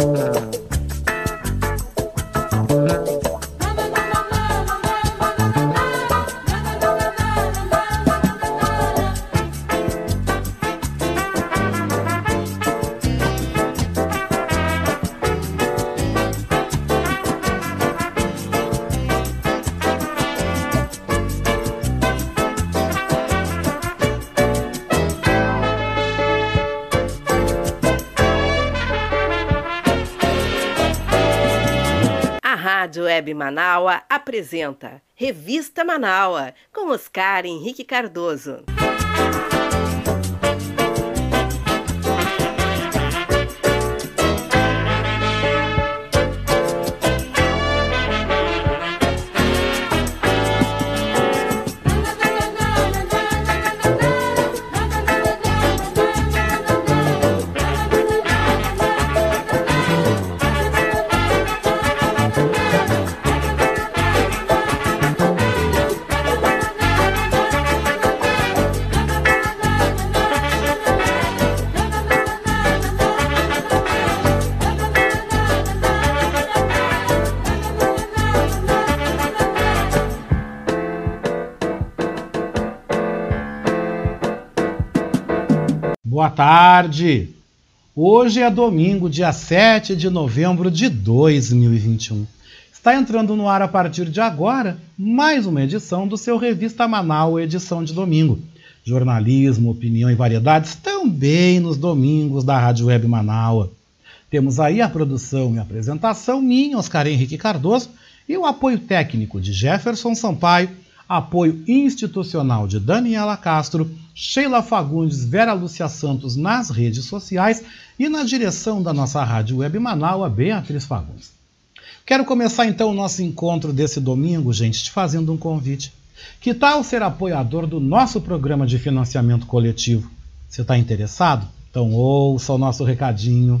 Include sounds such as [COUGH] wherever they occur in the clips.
Rádio Web Manaua apresenta Revista Manaua com Oscar Henrique Cardoso. Tarde! Hoje é domingo, dia 7 de novembro de 2021. Está entrando no ar a partir de agora mais uma edição do seu Revista Manaus, edição de domingo. Jornalismo, opinião e variedades também nos domingos da Rádio Web Manaus. Temos aí a produção e apresentação minha, Oscar Henrique Cardoso, e o apoio técnico de Jefferson Sampaio, apoio institucional de Daniela Castro Sheila Fagundes, Vera Lúcia Santos nas redes sociais e na direção da nossa rádio web Manaus, a Beatriz Fagundes. Quero começar então o nosso encontro desse domingo, gente, te fazendo um convite. Que tal ser apoiador do nosso programa de financiamento coletivo? Você está interessado? Então ouça o nosso recadinho.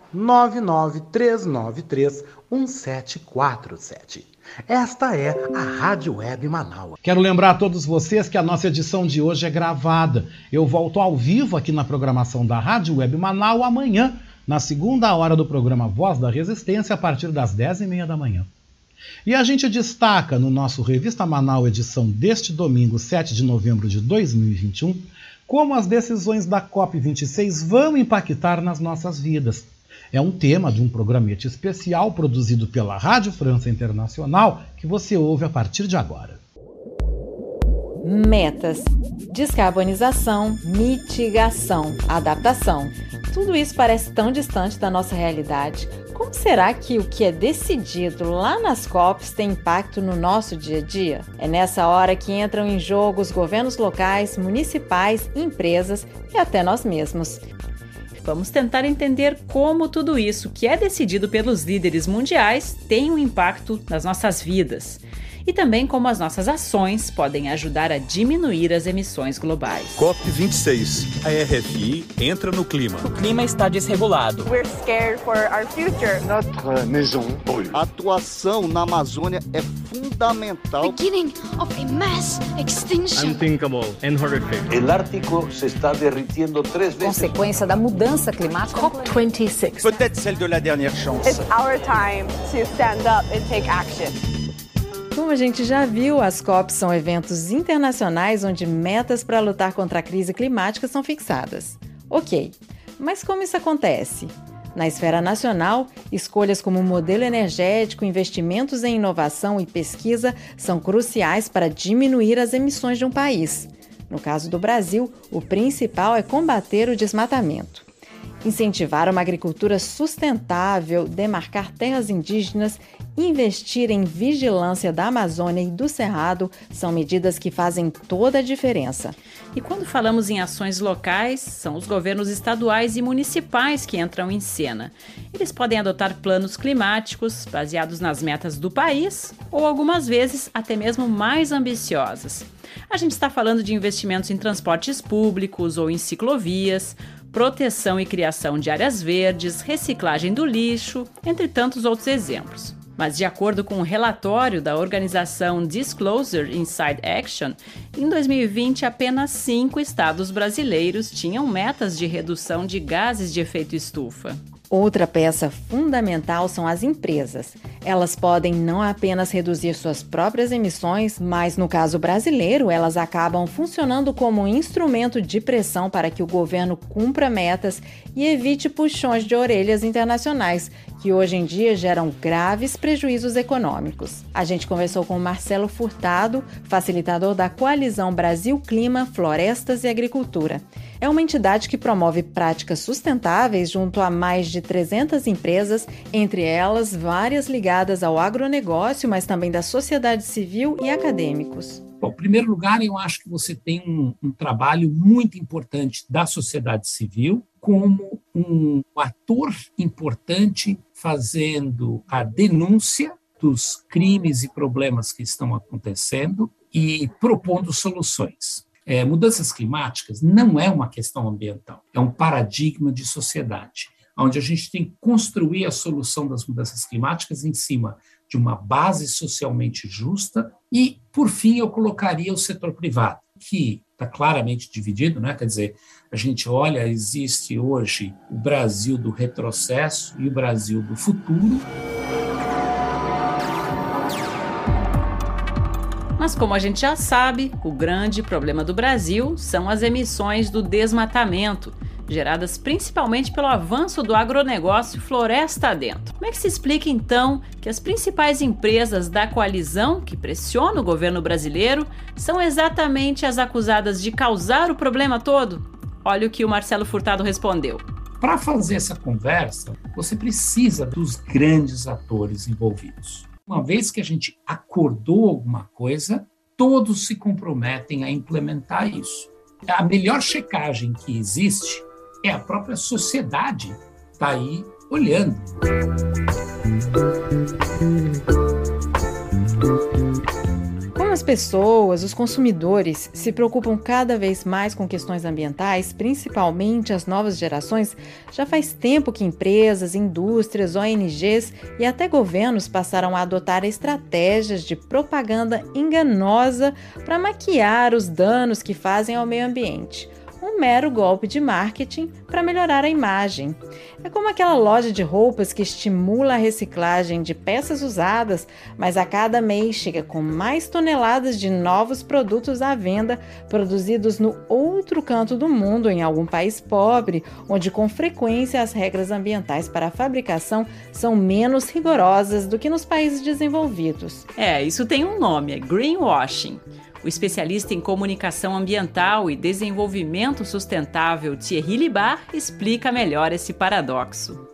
99393 1747. Esta é a Rádio Web Manaus. Quero lembrar a todos vocês que a nossa edição de hoje é gravada. Eu volto ao vivo aqui na programação da Rádio Web Manaus amanhã, na segunda hora do programa Voz da Resistência, a partir das 10h30 da manhã. E a gente destaca no nosso Revista Manaus edição deste domingo, 7 de novembro de 2021, como as decisões da COP26 vão impactar nas nossas vidas é um tema de um programete especial produzido pela Rádio França Internacional que você ouve a partir de agora. Metas: descarbonização, mitigação, adaptação. Tudo isso parece tão distante da nossa realidade. Como será que o que é decidido lá nas COPs tem impacto no nosso dia a dia? É nessa hora que entram em jogo os governos locais, municipais, empresas e até nós mesmos. Vamos tentar entender como tudo isso que é decidido pelos líderes mundiais tem um impacto nas nossas vidas e também como as nossas ações podem ajudar a diminuir as emissões globais. COP26. A RFI entra no clima. O clima está desregulado. We're scared for our future. Notre maison brûle. A atuação na Amazônia é fundamental. Beginning of a mass extinction. Unthinkable and horrific. El Ártico se está derritiendo três vezes. Consequência da mudança climática. COP26. Peut-être celle de la dernière chance. It's our time to stand up and take action. Como a gente já viu, as COPs são eventos internacionais onde metas para lutar contra a crise climática são fixadas. Ok, mas como isso acontece? Na esfera nacional, escolhas como modelo energético, investimentos em inovação e pesquisa são cruciais para diminuir as emissões de um país. No caso do Brasil, o principal é combater o desmatamento. Incentivar uma agricultura sustentável, demarcar terras indígenas, investir em vigilância da Amazônia e do Cerrado são medidas que fazem toda a diferença. E quando falamos em ações locais, são os governos estaduais e municipais que entram em cena. Eles podem adotar planos climáticos baseados nas metas do país ou algumas vezes até mesmo mais ambiciosas. A gente está falando de investimentos em transportes públicos ou em ciclovias proteção e criação de áreas verdes, reciclagem do lixo, entre tantos outros exemplos. Mas, de acordo com um relatório da organização Disclosure Inside Action, em 2020 apenas cinco estados brasileiros tinham metas de redução de gases de efeito estufa. Outra peça fundamental são as empresas. Elas podem não apenas reduzir suas próprias emissões, mas no caso brasileiro, elas acabam funcionando como um instrumento de pressão para que o governo cumpra metas e evite puxões de orelhas internacionais, que hoje em dia geram graves prejuízos econômicos. A gente conversou com Marcelo Furtado, facilitador da Coalizão Brasil Clima, Florestas e Agricultura. É uma entidade que promove práticas sustentáveis junto a mais de 300 empresas, entre elas várias ligadas ao agronegócio, mas também da sociedade civil e acadêmicos. Bom, em primeiro lugar, eu acho que você tem um, um trabalho muito importante da sociedade civil como um ator importante fazendo a denúncia dos crimes e problemas que estão acontecendo e propondo soluções. É, mudanças climáticas não é uma questão ambiental, é um paradigma de sociedade, onde a gente tem que construir a solução das mudanças climáticas em cima de uma base socialmente justa e, por fim, eu colocaria o setor privado, que está claramente dividido, né? quer dizer, a gente olha, existe hoje o Brasil do retrocesso e o Brasil do futuro. Mas como a gente já sabe, o grande problema do Brasil são as emissões do desmatamento, geradas principalmente pelo avanço do agronegócio floresta dentro. Como é que se explica então que as principais empresas da coalizão que pressiona o governo brasileiro são exatamente as acusadas de causar o problema todo? Olha o que o Marcelo Furtado respondeu. Para fazer essa conversa, você precisa dos grandes atores envolvidos. Uma vez que a gente acordou alguma coisa, todos se comprometem a implementar isso. A melhor checagem que existe é a própria sociedade está aí olhando. as pessoas, os consumidores, se preocupam cada vez mais com questões ambientais, principalmente as novas gerações, já faz tempo que empresas, indústrias, ONGs e até governos passaram a adotar estratégias de propaganda enganosa para maquiar os danos que fazem ao meio ambiente um mero golpe de marketing para melhorar a imagem. É como aquela loja de roupas que estimula a reciclagem de peças usadas, mas a cada mês chega com mais toneladas de novos produtos à venda, produzidos no outro canto do mundo, em algum país pobre, onde com frequência as regras ambientais para a fabricação são menos rigorosas do que nos países desenvolvidos. É, isso tem um nome, é greenwashing. O especialista em comunicação ambiental e desenvolvimento sustentável Thierry Libar explica melhor esse paradoxo.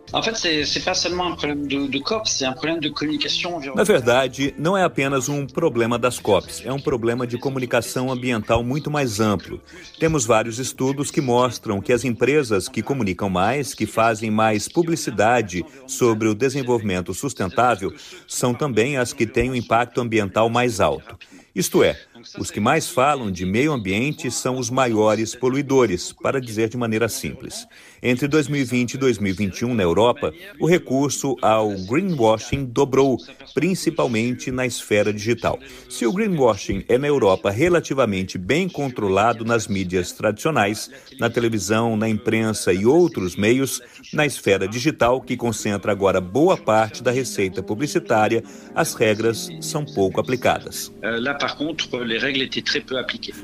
Na verdade, não é apenas um problema das COPs, é um problema de comunicação ambiental muito mais amplo. Temos vários estudos que mostram que as empresas que comunicam mais, que fazem mais publicidade sobre o desenvolvimento sustentável, são também as que têm o um impacto ambiental mais alto. Isto é, Os que mais falam de meio ambiente são os maiores poluidores, para dizer de maneira simples. Entre 2020 e 2021, na Europa, o recurso ao greenwashing dobrou, principalmente na esfera digital. Se o greenwashing é na Europa relativamente bem controlado nas mídias tradicionais, na televisão, na imprensa e outros meios, na esfera digital, que concentra agora boa parte da receita publicitária, as regras são pouco aplicadas. Là, par contre, les règles étaient très peu appliquées.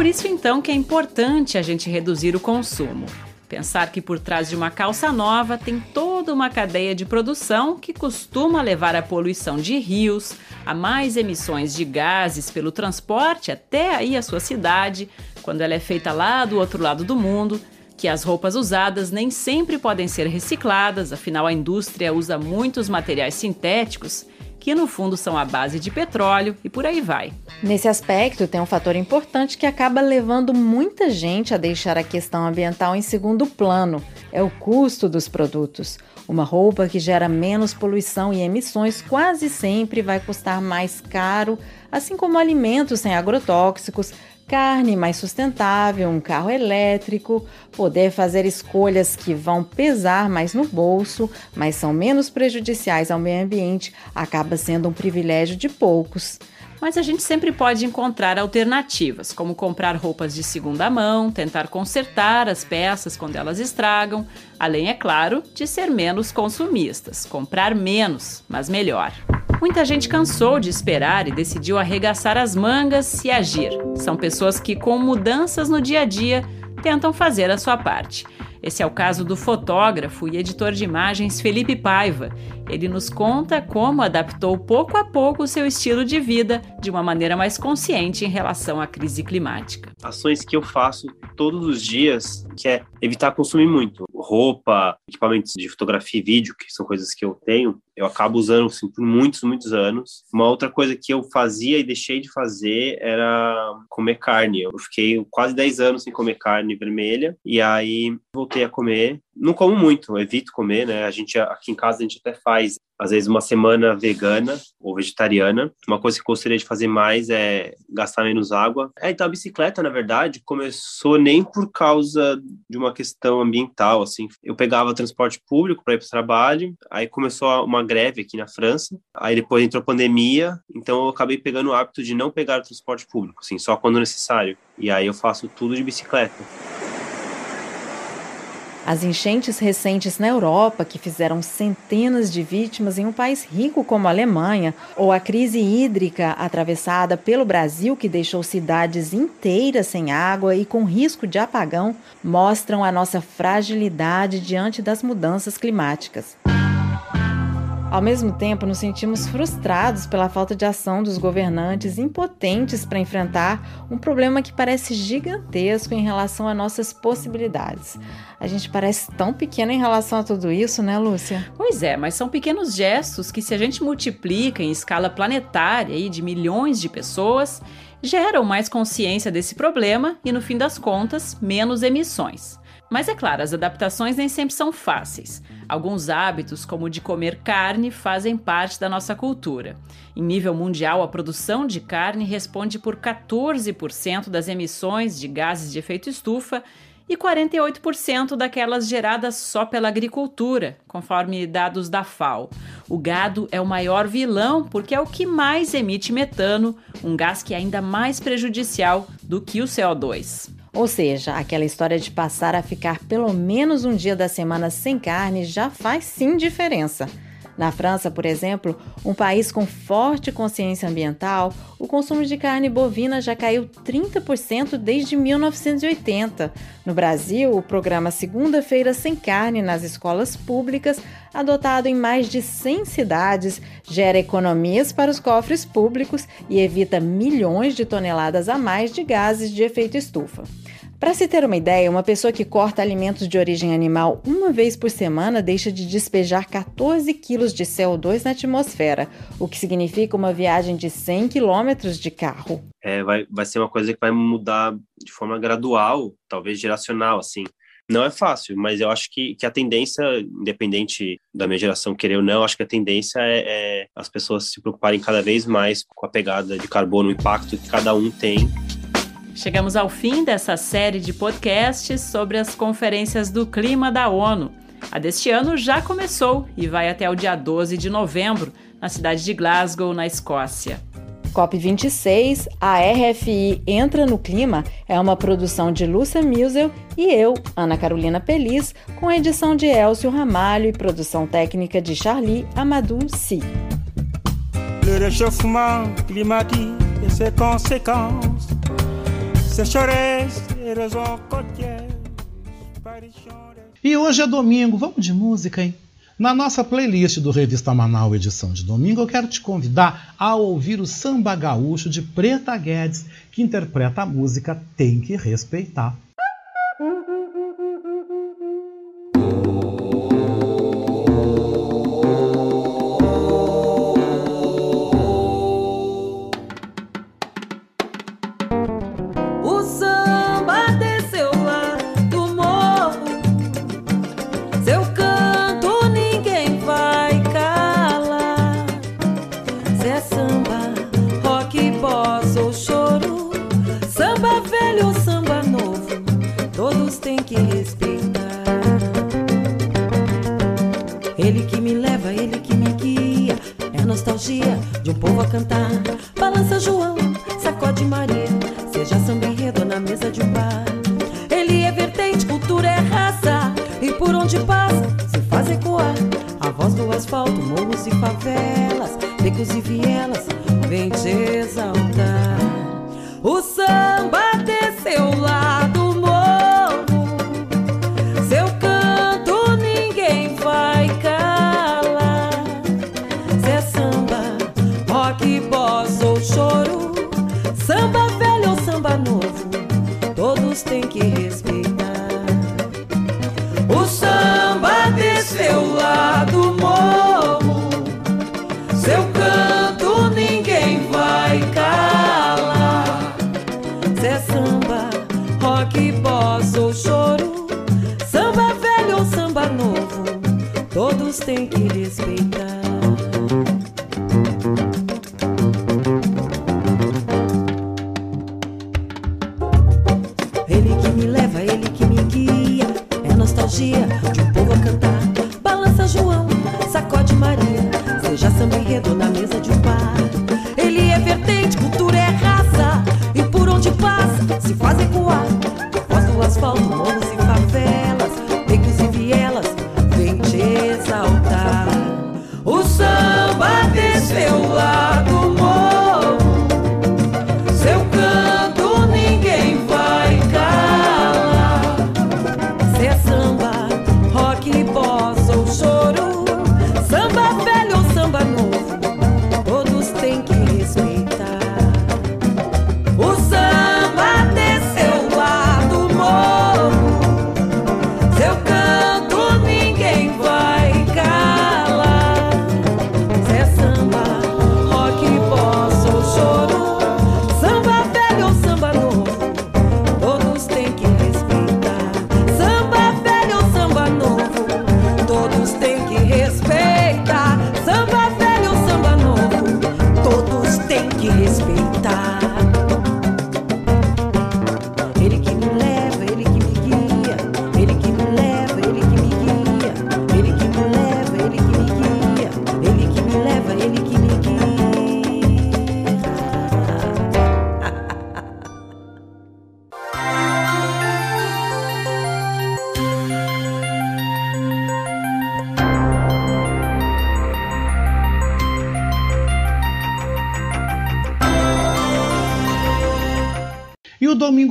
Por isso então que é importante a gente reduzir o consumo. Pensar que por trás de uma calça nova tem toda uma cadeia de produção que costuma levar à poluição de rios, a mais emissões de gases pelo transporte até aí a sua cidade, quando ela é feita lá do outro lado do mundo, que as roupas usadas nem sempre podem ser recicladas, afinal a indústria usa muitos materiais sintéticos que no fundo são a base de petróleo e por aí vai. Nesse aspecto, tem um fator importante que acaba levando muita gente a deixar a questão ambiental em segundo plano: é o custo dos produtos. Uma roupa que gera menos poluição e emissões quase sempre vai custar mais caro, assim como alimentos sem agrotóxicos, carne mais sustentável, um carro elétrico, poder fazer escolhas que vão pesar mais no bolso, mas são menos prejudiciais ao meio ambiente, acaba sendo um privilégio de poucos. Mas a gente sempre pode encontrar alternativas, como comprar roupas de segunda mão, tentar consertar as peças quando elas estragam, além, é claro, de ser menos consumistas, comprar menos, mas melhor. Muita gente cansou de esperar e decidiu arregaçar as mangas e agir. São pessoas que, com mudanças no dia a dia, tentam fazer a sua parte. Esse é o caso do fotógrafo e editor de imagens Felipe Paiva. Ele nos conta como adaptou pouco a pouco o seu estilo de vida de uma maneira mais consciente em relação à crise climática. Ações que eu faço todos os dias, que é evitar consumir muito roupa, equipamentos de fotografia e vídeo, que são coisas que eu tenho, eu acabo usando assim, por muitos, muitos anos. Uma outra coisa que eu fazia e deixei de fazer era comer carne. Eu fiquei quase 10 anos sem comer carne vermelha e aí voltei a comer. Não como muito, evito comer, né? A gente aqui em casa a gente até faz às vezes uma semana vegana ou vegetariana. Uma coisa que eu gostaria de fazer mais é gastar menos água. É, então a bicicleta, na verdade, começou nem por causa de uma questão ambiental, assim. Eu pegava transporte público para ir para o trabalho, aí começou uma greve aqui na França, aí depois entrou a pandemia, então eu acabei pegando o hábito de não pegar o transporte público, assim, só quando necessário. E aí eu faço tudo de bicicleta. As enchentes recentes na Europa, que fizeram centenas de vítimas em um país rico como a Alemanha, ou a crise hídrica atravessada pelo Brasil, que deixou cidades inteiras sem água e com risco de apagão, mostram a nossa fragilidade diante das mudanças climáticas. Ao mesmo tempo, nos sentimos frustrados pela falta de ação dos governantes impotentes para enfrentar um problema que parece gigantesco em relação a nossas possibilidades. A gente parece tão pequeno em relação a tudo isso, né, Lúcia? Pois é, mas são pequenos gestos que, se a gente multiplica em escala planetária e de milhões de pessoas, geram mais consciência desse problema e, no fim das contas, menos emissões. Mas é claro, as adaptações nem sempre são fáceis. Alguns hábitos, como o de comer carne, fazem parte da nossa cultura. Em nível mundial, a produção de carne responde por 14% das emissões de gases de efeito estufa e 48% daquelas geradas só pela agricultura, conforme dados da FAO. O gado é o maior vilão porque é o que mais emite metano, um gás que é ainda mais prejudicial do que o CO2. Ou seja, aquela história de passar a ficar pelo menos um dia da semana sem carne já faz sim diferença. Na França, por exemplo, um país com forte consciência ambiental, o consumo de carne bovina já caiu 30% desde 1980. No Brasil, o programa Segunda-feira Sem Carne nas escolas públicas, adotado em mais de 100 cidades, gera economias para os cofres públicos e evita milhões de toneladas a mais de gases de efeito estufa. Para se ter uma ideia, uma pessoa que corta alimentos de origem animal uma vez por semana deixa de despejar 14 quilos de CO2 na atmosfera, o que significa uma viagem de 100 quilômetros de carro. É, vai, vai ser uma coisa que vai mudar de forma gradual, talvez geracional, assim. Não é fácil, mas eu acho que, que a tendência, independente da minha geração querer ou não, acho que a tendência é, é as pessoas se preocuparem cada vez mais com a pegada de carbono, o impacto que cada um tem Chegamos ao fim dessa série de podcasts sobre as conferências do clima da ONU. A deste ano já começou e vai até o dia 12 de novembro, na cidade de Glasgow, na Escócia. COP26, a RFI Entra no Clima é uma produção de Lúcia Musel e eu, Ana Carolina Pelis, com a edição de Elcio Ramalho e produção técnica de Charlie Amadou Si. Le réchauffement climatique et ses conséquences, sécheresse, érosion côtière, E hoje é domingo, vamos de música, hein? Na nossa playlist do Revista Manaus edição de domingo, eu quero te convidar a ouvir o samba gaúcho de Preta Guedes, que interpreta a música Tem que Respeitar. Domingo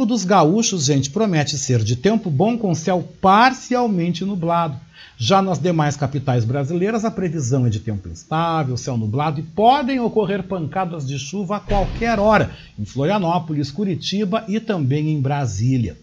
dos gaúchos, gente, promete ser de tempo bom com céu parcialmente nublado. Já nas demais capitais brasileiras, a previsão é de tempo instável, céu nublado e podem ocorrer pancadas de chuva a qualquer hora em Florianópolis, Curitiba e também em Brasília.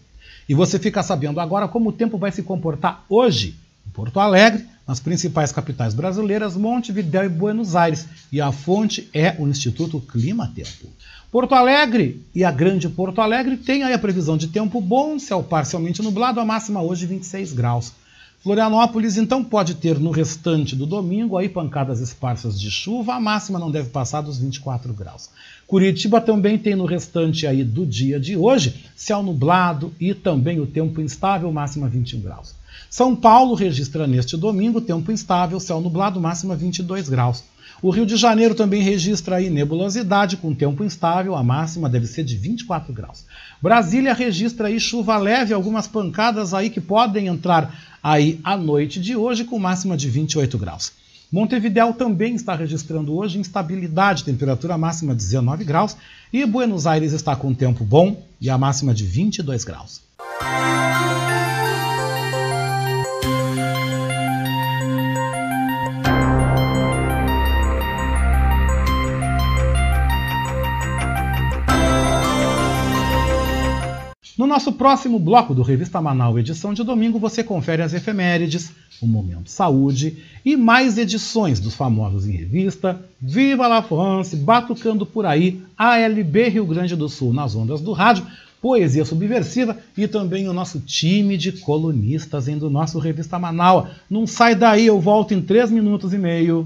E você fica sabendo agora como o tempo vai se comportar hoje em Porto Alegre, nas principais capitais brasileiras, Montevidéu e Buenos Aires. E a fonte é o Instituto Clima Tempo. Porto Alegre e a Grande Porto Alegre tem aí a previsão de tempo bom, céu parcialmente nublado, a máxima hoje 26 graus. Florianópolis então pode ter no restante do domingo aí pancadas esparsas de chuva, a máxima não deve passar dos 24 graus. Curitiba também tem no restante aí do dia de hoje céu nublado e também o tempo instável, máxima 21 graus. São Paulo registra neste domingo tempo instável, céu nublado, máxima 22 graus. O Rio de Janeiro também registra aí nebulosidade com tempo instável, a máxima deve ser de 24 graus. Brasília registra aí chuva leve, algumas pancadas aí que podem entrar aí à noite de hoje com máxima de 28 graus. Montevidéu também está registrando hoje instabilidade, temperatura máxima de 19 graus, e Buenos Aires está com tempo bom e a máxima de 22 graus. No nosso próximo bloco do Revista Manaus, edição de domingo, você confere as efemérides, o Momento Saúde e mais edições dos famosos em revista, Viva la France, Batucando por aí, ALB Rio Grande do Sul nas ondas do rádio, Poesia Subversiva e também o nosso time de colunistas em do nosso Revista Manaus. Não sai daí, eu volto em 3 minutos e meio.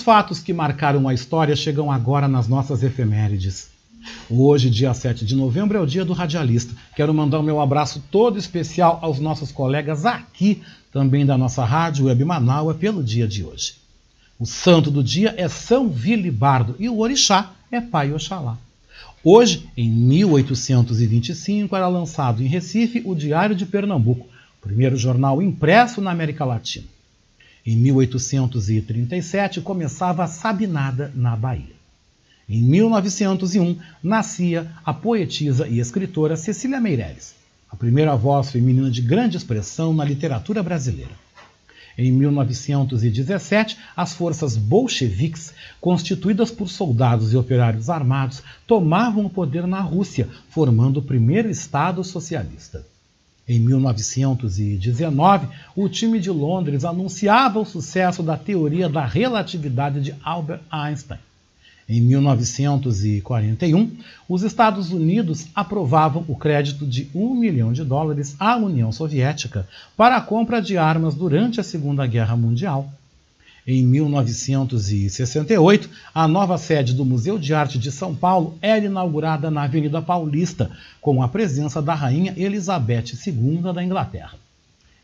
Os fatos que marcaram a história chegam agora nas nossas efemérides. Hoje, dia 7 de novembro, é o dia do radialista. Quero mandar o meu abraço todo especial aos nossos colegas aqui, também da nossa rádio Web Manaus, pelo dia de hoje. O santo do dia é São Vilibardo e o orixá é Pai Oxalá. Hoje, em 1825, era lançado em Recife o Diário de Pernambuco, primeiro jornal impresso na América Latina. Em 1837 começava a Sabinada na Bahia. Em 1901 nascia a poetisa e escritora Cecília Meirelles, a primeira voz feminina de grande expressão na literatura brasileira. Em 1917, as forças bolcheviques, constituídas por soldados e operários armados, tomavam o poder na Rússia, formando o primeiro Estado socialista. Em 1919, o time de Londres anunciava o sucesso da teoria da relatividade de Albert Einstein. Em 1941, os Estados Unidos aprovavam o crédito de um milhão de dólares à União Soviética para a compra de armas durante a Segunda Guerra Mundial. Em 1968, a nova sede do Museu de Arte de São Paulo era inaugurada na Avenida Paulista, com a presença da Rainha Elizabeth II da Inglaterra.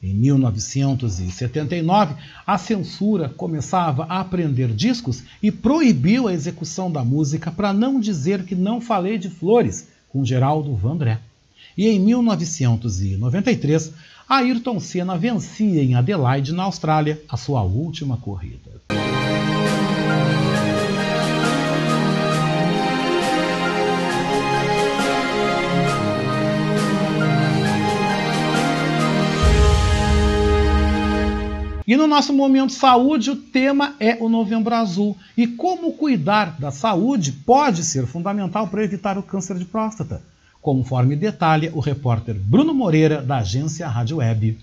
Em 1979, a censura começava a prender discos e proibiu a execução da música para não dizer que não falei de flores, com Geraldo Vandré. E em 1993, Ayrton Senna vencia em Adelaide, na Austrália, a sua última corrida. E no nosso momento saúde, o tema é o Novembro Azul. E como cuidar da saúde pode ser fundamental para evitar o câncer de próstata, conforme detalha o repórter Bruno Moreira, da agência Rádio Web.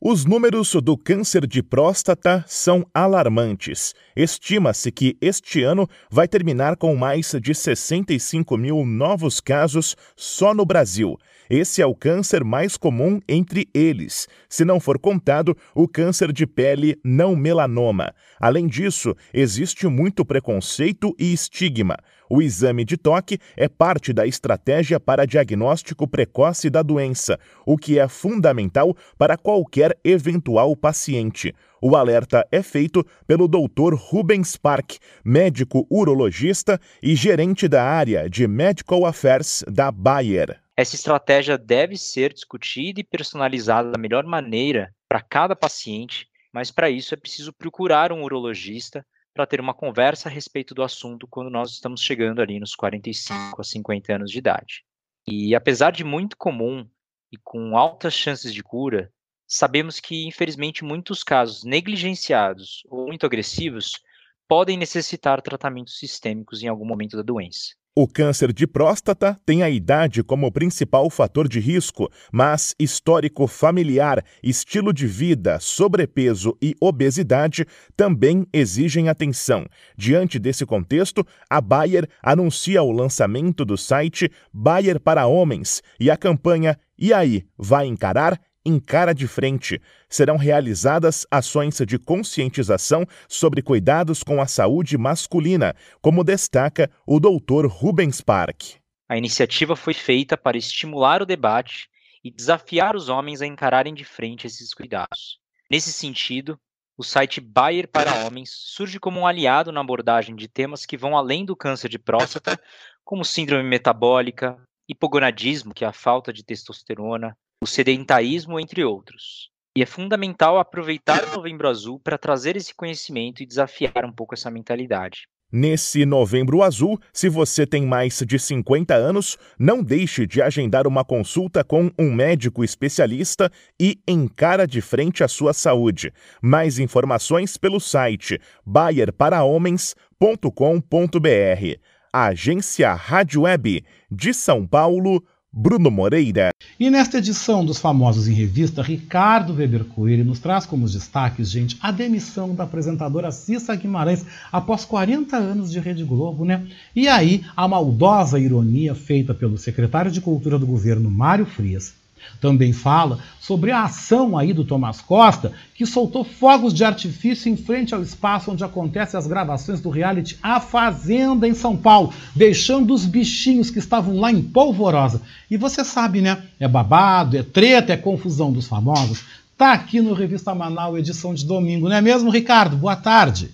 Os números do câncer de próstata são alarmantes. Estima-se que este ano vai terminar com mais de 65 mil novos casos só no Brasil. Esse é o câncer mais comum entre eles, se não for contado o câncer de pele não melanoma. Além disso, existe muito preconceito e estigma. O exame de toque é parte da estratégia para diagnóstico precoce da doença, o que é fundamental para qualquer eventual paciente. O alerta é feito pelo Dr. Rubens Park, médico urologista e gerente da área de Medical Affairs da Bayer. Essa estratégia deve ser discutida e personalizada da melhor maneira para cada paciente, mas para isso é preciso procurar um urologista para ter uma conversa a respeito do assunto quando nós estamos chegando ali nos 45 a 50 anos de idade. E apesar de muito comum e com altas chances de cura, sabemos que, infelizmente, muitos casos negligenciados ou muito agressivos podem necessitar tratamentos sistêmicos em algum momento da doença. O câncer de próstata tem a idade como principal fator de risco, mas histórico familiar, estilo de vida, sobrepeso e obesidade também exigem atenção. Diante desse contexto, a Bayer anuncia o lançamento do site Bayer para Homens e a campanha E aí, vai encarar? Encara de frente. Serão realizadas ações de conscientização sobre cuidados com a saúde masculina, como destaca o Dr. Rubens Park. A iniciativa foi feita para estimular o debate e desafiar os homens a encararem de frente esses cuidados. Nesse sentido, o site Bayer para Homens surge como um aliado na abordagem de temas que vão além do câncer de próstata, como síndrome metabólica, hipogonadismo, que é a falta de testosterona, o sedentarismo, entre outros. E é fundamental aproveitar o Novembro Azul para trazer esse conhecimento e desafiar um pouco essa mentalidade. Nesse Novembro Azul, se você tem mais de 50 anos, não deixe de agendar uma consulta com um médico especialista e encara de frente a sua saúde. Mais informações pelo site bayerparahomens.com.br. Agência Rádio Web de São Paulo Bruno Moreira. E nesta edição dos Famosos em Revista, Ricardo Weber Coelho nos traz como destaques, gente, a demissão da apresentadora Cissa Guimarães após 40 anos de Rede Globo, né? E aí, a maldosa ironia feita pelo secretário de Cultura do governo, Mário Frias, também fala sobre a ação aí do Tomás Costa, que soltou fogos de artifício em frente ao espaço onde acontecem as gravações do reality A Fazenda em São Paulo, deixando os bichinhos que estavam lá em polvorosa. E você sabe, né? É babado, é treta, é confusão dos famosos. Tá aqui no Revista Manaus, edição de domingo, não é mesmo, Ricardo? Boa tarde.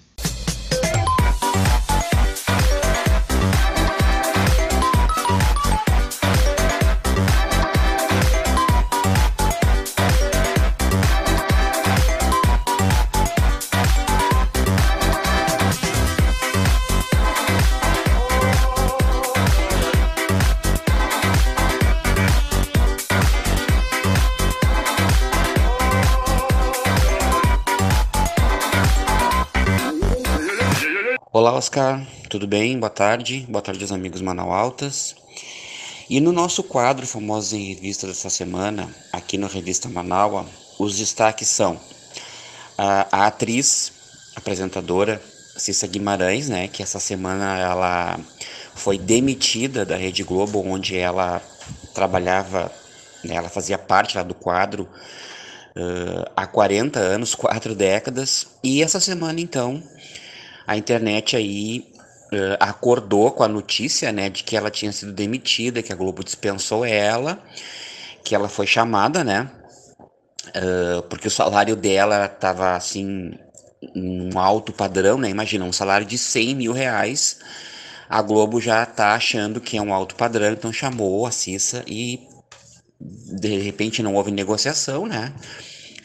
Olá, Oscar, tudo bem? Boa tarde, boa tarde aos amigos Manaualtas. E no nosso quadro Famosos em Revista dessa semana, aqui na Revista Manaua, os destaques são a, a atriz, apresentadora Cissa Guimarães, né, que essa semana ela foi demitida da Rede Globo, onde ela trabalhava, né, ela fazia parte lá do quadro uh, há 40 anos, quatro décadas, e essa semana então a internet aí uh, acordou com a notícia, né, de que ela tinha sido demitida, que a Globo dispensou ela, que ela foi chamada, né, uh, porque o salário dela estava assim um alto padrão, né, imagina um salário de 100 mil reais, a Globo já tá achando que é um alto padrão, então chamou a Cissa e de repente não houve negociação, né?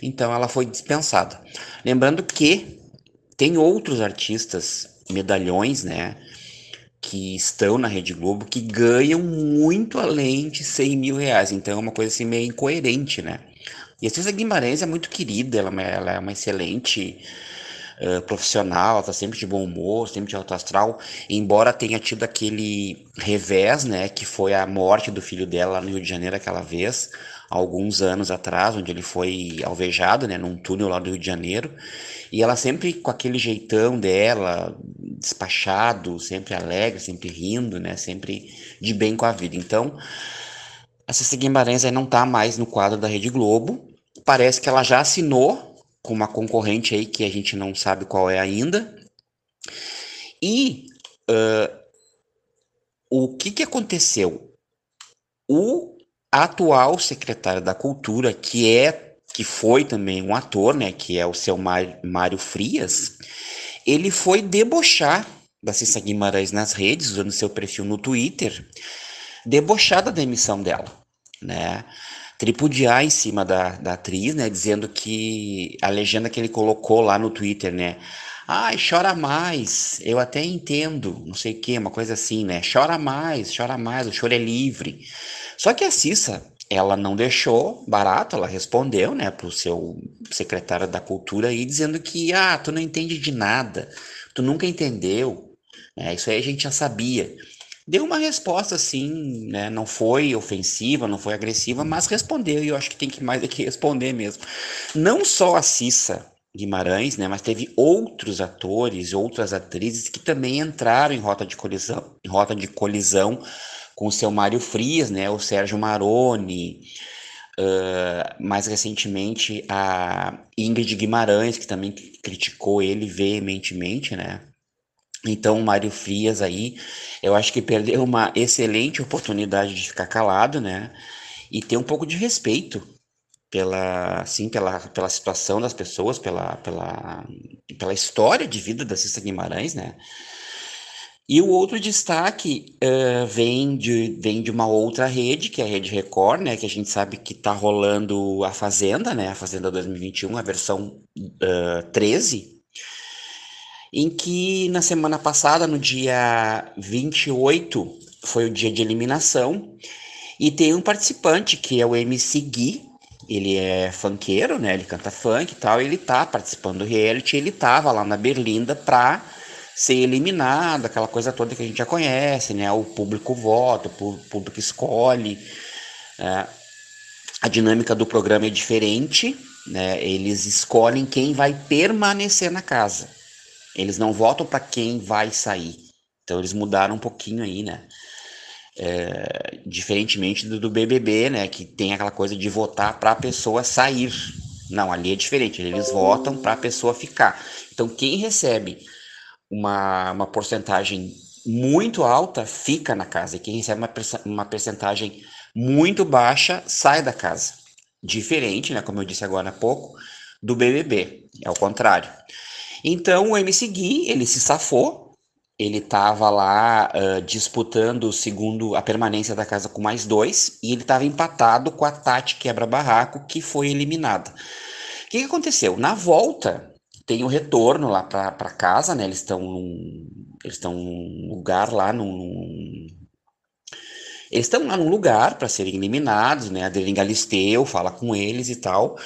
Então ela foi dispensada. Lembrando que tem outros artistas, medalhões, né? Que estão na Rede Globo que ganham muito além de 100 mil reais. Então é uma coisa assim meio incoerente, né? E a Cissa Guimarães é muito querida, ela, é ela é uma excelente uh, profissional, ela tá sempre de bom humor, sempre de alto astral. Embora tenha tido aquele revés, né? Que foi a morte do filho dela lá no Rio de Janeiro aquela vez alguns anos atrás, onde ele foi alvejado, né, num túnel lá do Rio de Janeiro. E ela sempre com aquele jeitão dela, despachado, sempre alegre, sempre rindo, né? Sempre de bem com a vida. Então, a Cissa Guimarães aí não tá mais no quadro da Rede Globo. Parece que ela já assinou com uma concorrente aí que a gente não sabe qual é ainda. E uh, o que, que aconteceu? O atual secretário da Cultura, que é que foi também um ator, né, que é o seu Mário Frias, ele foi debochar da Cissa Guimarães nas redes, usando seu perfil no Twitter, debochar da demissão dela, né, tripudiar em cima da, da atriz, né, dizendo que a legenda que ele colocou lá no Twitter, né, Ai, chora mais, eu até entendo, não sei o que, uma coisa assim, né? Chora mais, chora mais, o choro é livre. Só que a Cissa, ela não deixou barato, ela respondeu, né, para o seu secretário da cultura aí, dizendo que, ah, tu não entende de nada, tu nunca entendeu, né, isso aí a gente já sabia. Deu uma resposta assim, né, não foi ofensiva, não foi agressiva, mas respondeu, e eu acho que tem que mais do que responder mesmo. Não só a Cissa Guimarães, né, mas teve outros atores, outras atrizes que também entraram em rota de colisão, em rota de colisão com o seu Mário Frias, né, o Sérgio Maroni, uh, mais recentemente a Ingrid Guimarães, que também criticou ele veementemente, né? Então, o Mário Frias aí, eu acho que perdeu uma excelente oportunidade de ficar calado, né? E ter um pouco de respeito pela, assim, pela, pela situação das pessoas, pela, pela, pela história de vida da Cissa Guimarães, né? E o outro destaque uh, vem, de, vem de uma outra rede, que é a Rede Record, né? Que a gente sabe que está rolando a Fazenda, né? A Fazenda 2021, a versão uh, 13, em que na semana passada, no dia 28, foi o dia de eliminação, e tem um participante que é o MC Gui, ele é funkeiro, né? Ele canta funk e tal, ele tá participando do reality, ele tava lá na Berlinda pra ser eliminado, aquela coisa toda que a gente já conhece, né? O público vota, o público escolhe. É, a dinâmica do programa é diferente, né? Eles escolhem quem vai permanecer na casa. Eles não votam para quem vai sair. Então eles mudaram um pouquinho aí, né? É, diferentemente do, do, BBB, né? Que tem aquela coisa de votar para a pessoa sair. Não, ali é diferente. Eles votam para a pessoa ficar. Então quem recebe uma, uma porcentagem muito alta fica na casa. E quem recebe uma, uma percentagem muito baixa sai da casa. Diferente, né? Como eu disse agora há pouco, do BBB. É o contrário. Então o MC Gui, ele se safou, ele estava lá uh, disputando segundo a permanência da casa com mais dois, e ele estava empatado com a Tati Quebra-Barraco, que foi eliminada. O que, que, aconteceu? Na volta, tem o retorno lá para casa, né? Eles estão num, eles estão num lugar lá, num, eles estão lá num lugar para serem eliminados, né? A Galisteu fala com eles e tal.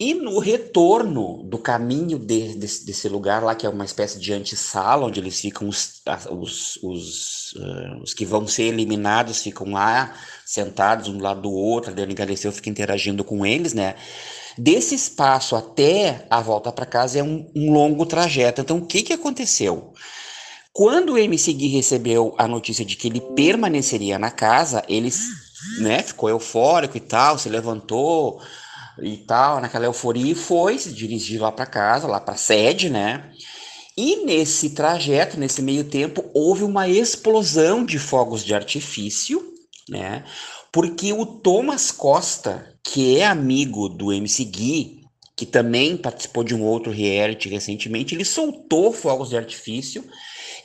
E no retorno do caminho de, desse, desse, lugar lá, que é uma espécie de antessala, onde eles ficam, os, os, os, uh, os, que vão ser eliminados ficam lá sentados um do lado do outro, a Dani Galisteu fica interagindo com eles, né? Desse espaço até a volta para casa é um, um, longo trajeto. Então, o que, que aconteceu? Quando o MC Gui recebeu a notícia de que ele permaneceria na casa, ele né, ficou eufórico e tal, se levantou, e tal, naquela euforia, e foi se dirigir lá para casa, lá para sede, né? E nesse trajeto, nesse meio tempo, houve uma explosão de fogos de artifício, né? Porque o Thomas Costa, que é amigo do MC Gui, que também participou de um outro reality recentemente, ele soltou fogos de artifício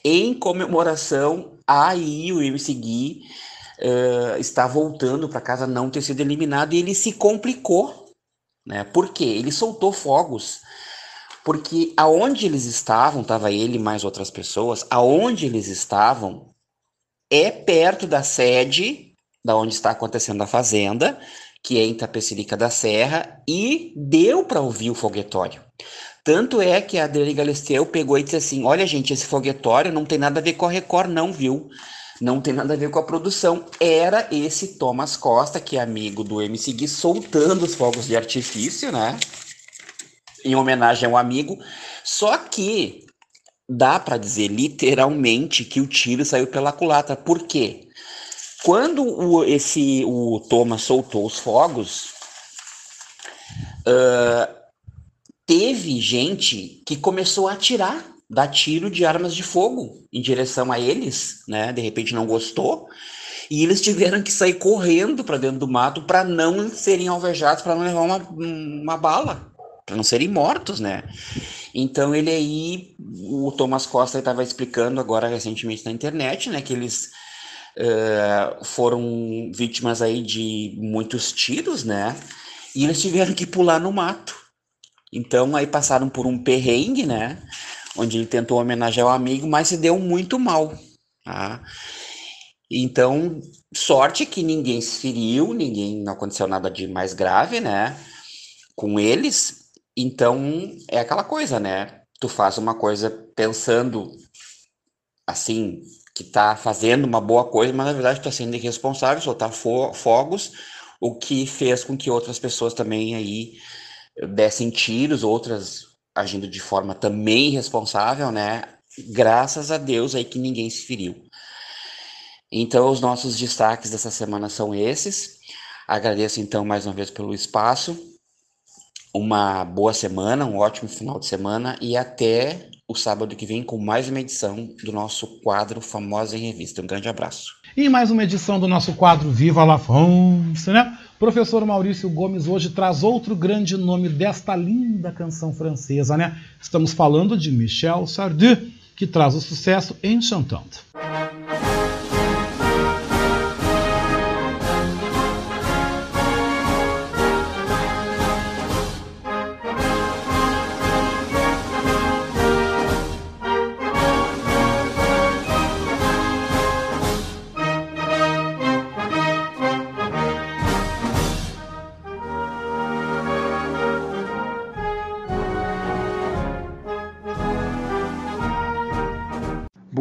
em comemoração aí o MC Gui uh, está voltando para casa não ter sido eliminado e ele se complicou né? Por quê? Ele soltou fogos. Porque aonde eles estavam, estava ele mais outras pessoas, aonde eles estavam é perto da sede da onde está acontecendo a fazenda, que é em Tapecerica da Serra, e deu para ouvir o foguetório. Tanto é que a Adriane Galisteu pegou e disse assim: Olha, gente, esse foguetório não tem nada a ver com a Record, não, viu? não tem nada a ver com a produção. Era esse Thomas Costa, que é amigo do MC Gui, soltando os fogos de artifício, né? Em homenagem ao amigo. Só que dá para dizer literalmente que o tiro saiu pela culatra. Por quê? Quando o, esse, o Thomas soltou os fogos, uh, teve gente que começou a atirar dar tiro de armas de fogo em direção a eles, né? De repente não gostou. E eles tiveram que sair correndo para dentro do mato para não serem alvejados, para não levar uma, uma bala, para não serem mortos, né? Então ele aí, o Thomas Costa estava explicando agora recentemente na internet, né, que eles uh, foram vítimas aí de muitos tiros, né? E eles tiveram que pular no mato. Então aí passaram por um perrengue, né? onde ele tentou homenagear o amigo, mas se deu muito mal. Tá? Então, sorte que ninguém se feriu, ninguém não aconteceu nada de mais grave, né? Com eles. Então, é aquela coisa, né? Tu faz uma coisa pensando assim, que tá fazendo uma boa coisa, mas na verdade tu tá sendo irresponsável, soltar fo fogos, o que fez com que outras pessoas também aí dessem tiros, outras agindo de forma também irresponsável, né? Graças a Deus aí que ninguém se feriu. Então, os nossos destaques dessa semana são esses. Agradeço então mais uma vez pelo espaço. Uma boa semana, um ótimo final de semana e até o sábado que vem com mais uma edição do nosso quadro Famosa em Revista. Um grande abraço. E mais uma edição do nosso quadro Viva la France, né? Professor Maurício Gomes hoje traz outro grande nome desta linda canção francesa, né? Estamos falando de Michel Sardou, que traz o sucesso Enchantante.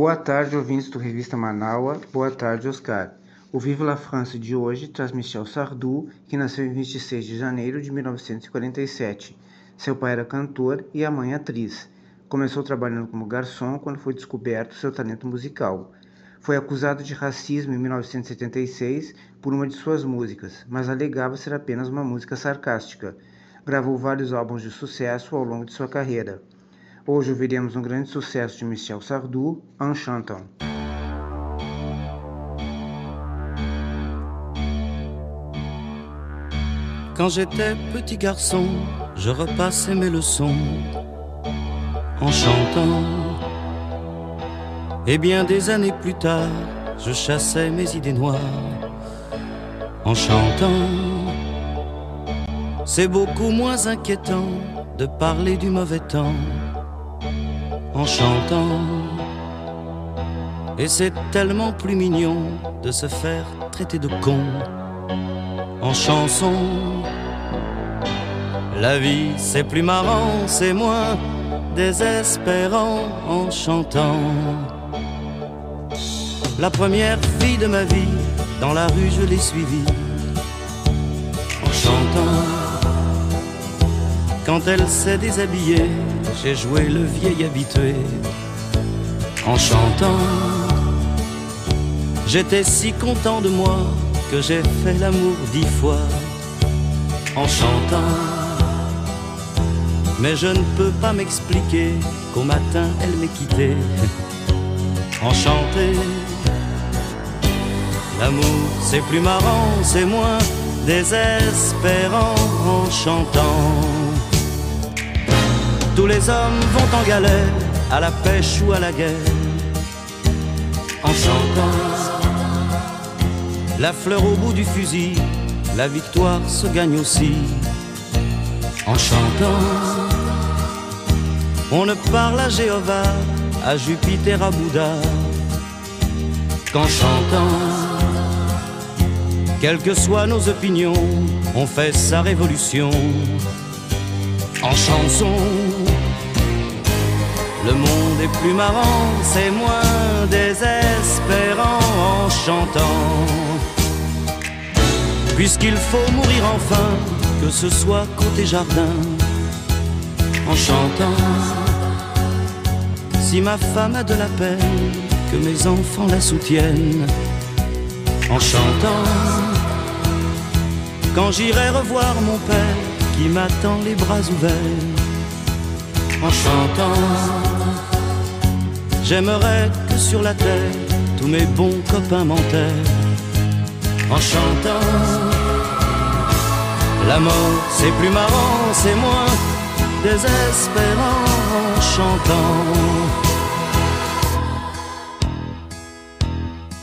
Boa tarde, ouvintes do Revista Manaua. Boa tarde, Oscar. O Vive la France de hoje traz Michel Sardou, que nasceu em 26 de janeiro de 1947. Seu pai era cantor e a mãe atriz. Começou trabalhando como garçom quando foi descoberto seu talento musical. Foi acusado de racismo em 1976 por uma de suas músicas, mas alegava ser apenas uma música sarcástica. Gravou vários álbuns de sucesso ao longo de sua carreira. Hoje ouviremos um grande sucesso de Michel Sardou, En Chantant. Quand j'étais petit garçon, je repassais mes leçons en chantant. Et bien des années plus tard, je chassais mes idées noires en chantant. C'est beaucoup moins inquiétant de parler du mauvais temps en chantant. Et c'est tellement plus mignon de se faire traiter de con en chanson. La vie c'est plus marrant, c'est moins désespérant en chantant. La première fille de ma vie, dans la rue je l'ai suivie en chantant. Quand elle s'est déshabillée, j'ai joué le vieil habitué en chantant. J'étais si content de moi que j'ai fait l'amour dix fois en chantant. Mais je ne peux pas m'expliquer qu'au matin elle m'ait quitté [LAUGHS] enchanté. L'amour c'est plus marrant, c'est moins désespérant en chantant. Tous les hommes vont en galère, à la pêche ou à la guerre, en chantant. La fleur au bout du fusil, la victoire se gagne aussi en chantant. On ne parle à Jéhovah, à Jupiter, à Bouddha, qu'en chantant. Quelles que soient nos opinions, on fait sa révolution en chanson. Le monde est plus marrant, c'est moins désespérant en chantant. Puisqu'il faut mourir enfin, que ce soit côté jardin, en chantant. Si ma femme a de la peine, que mes enfants la soutiennent, en chantant. Quand j'irai revoir mon père, qui m'attend les bras ouverts, en chantant. J'aimerais que sur la terre, tous mes bons copains m'enterrent, en chantant. La mort, c'est plus marrant, c'est moins désespérant en chantant.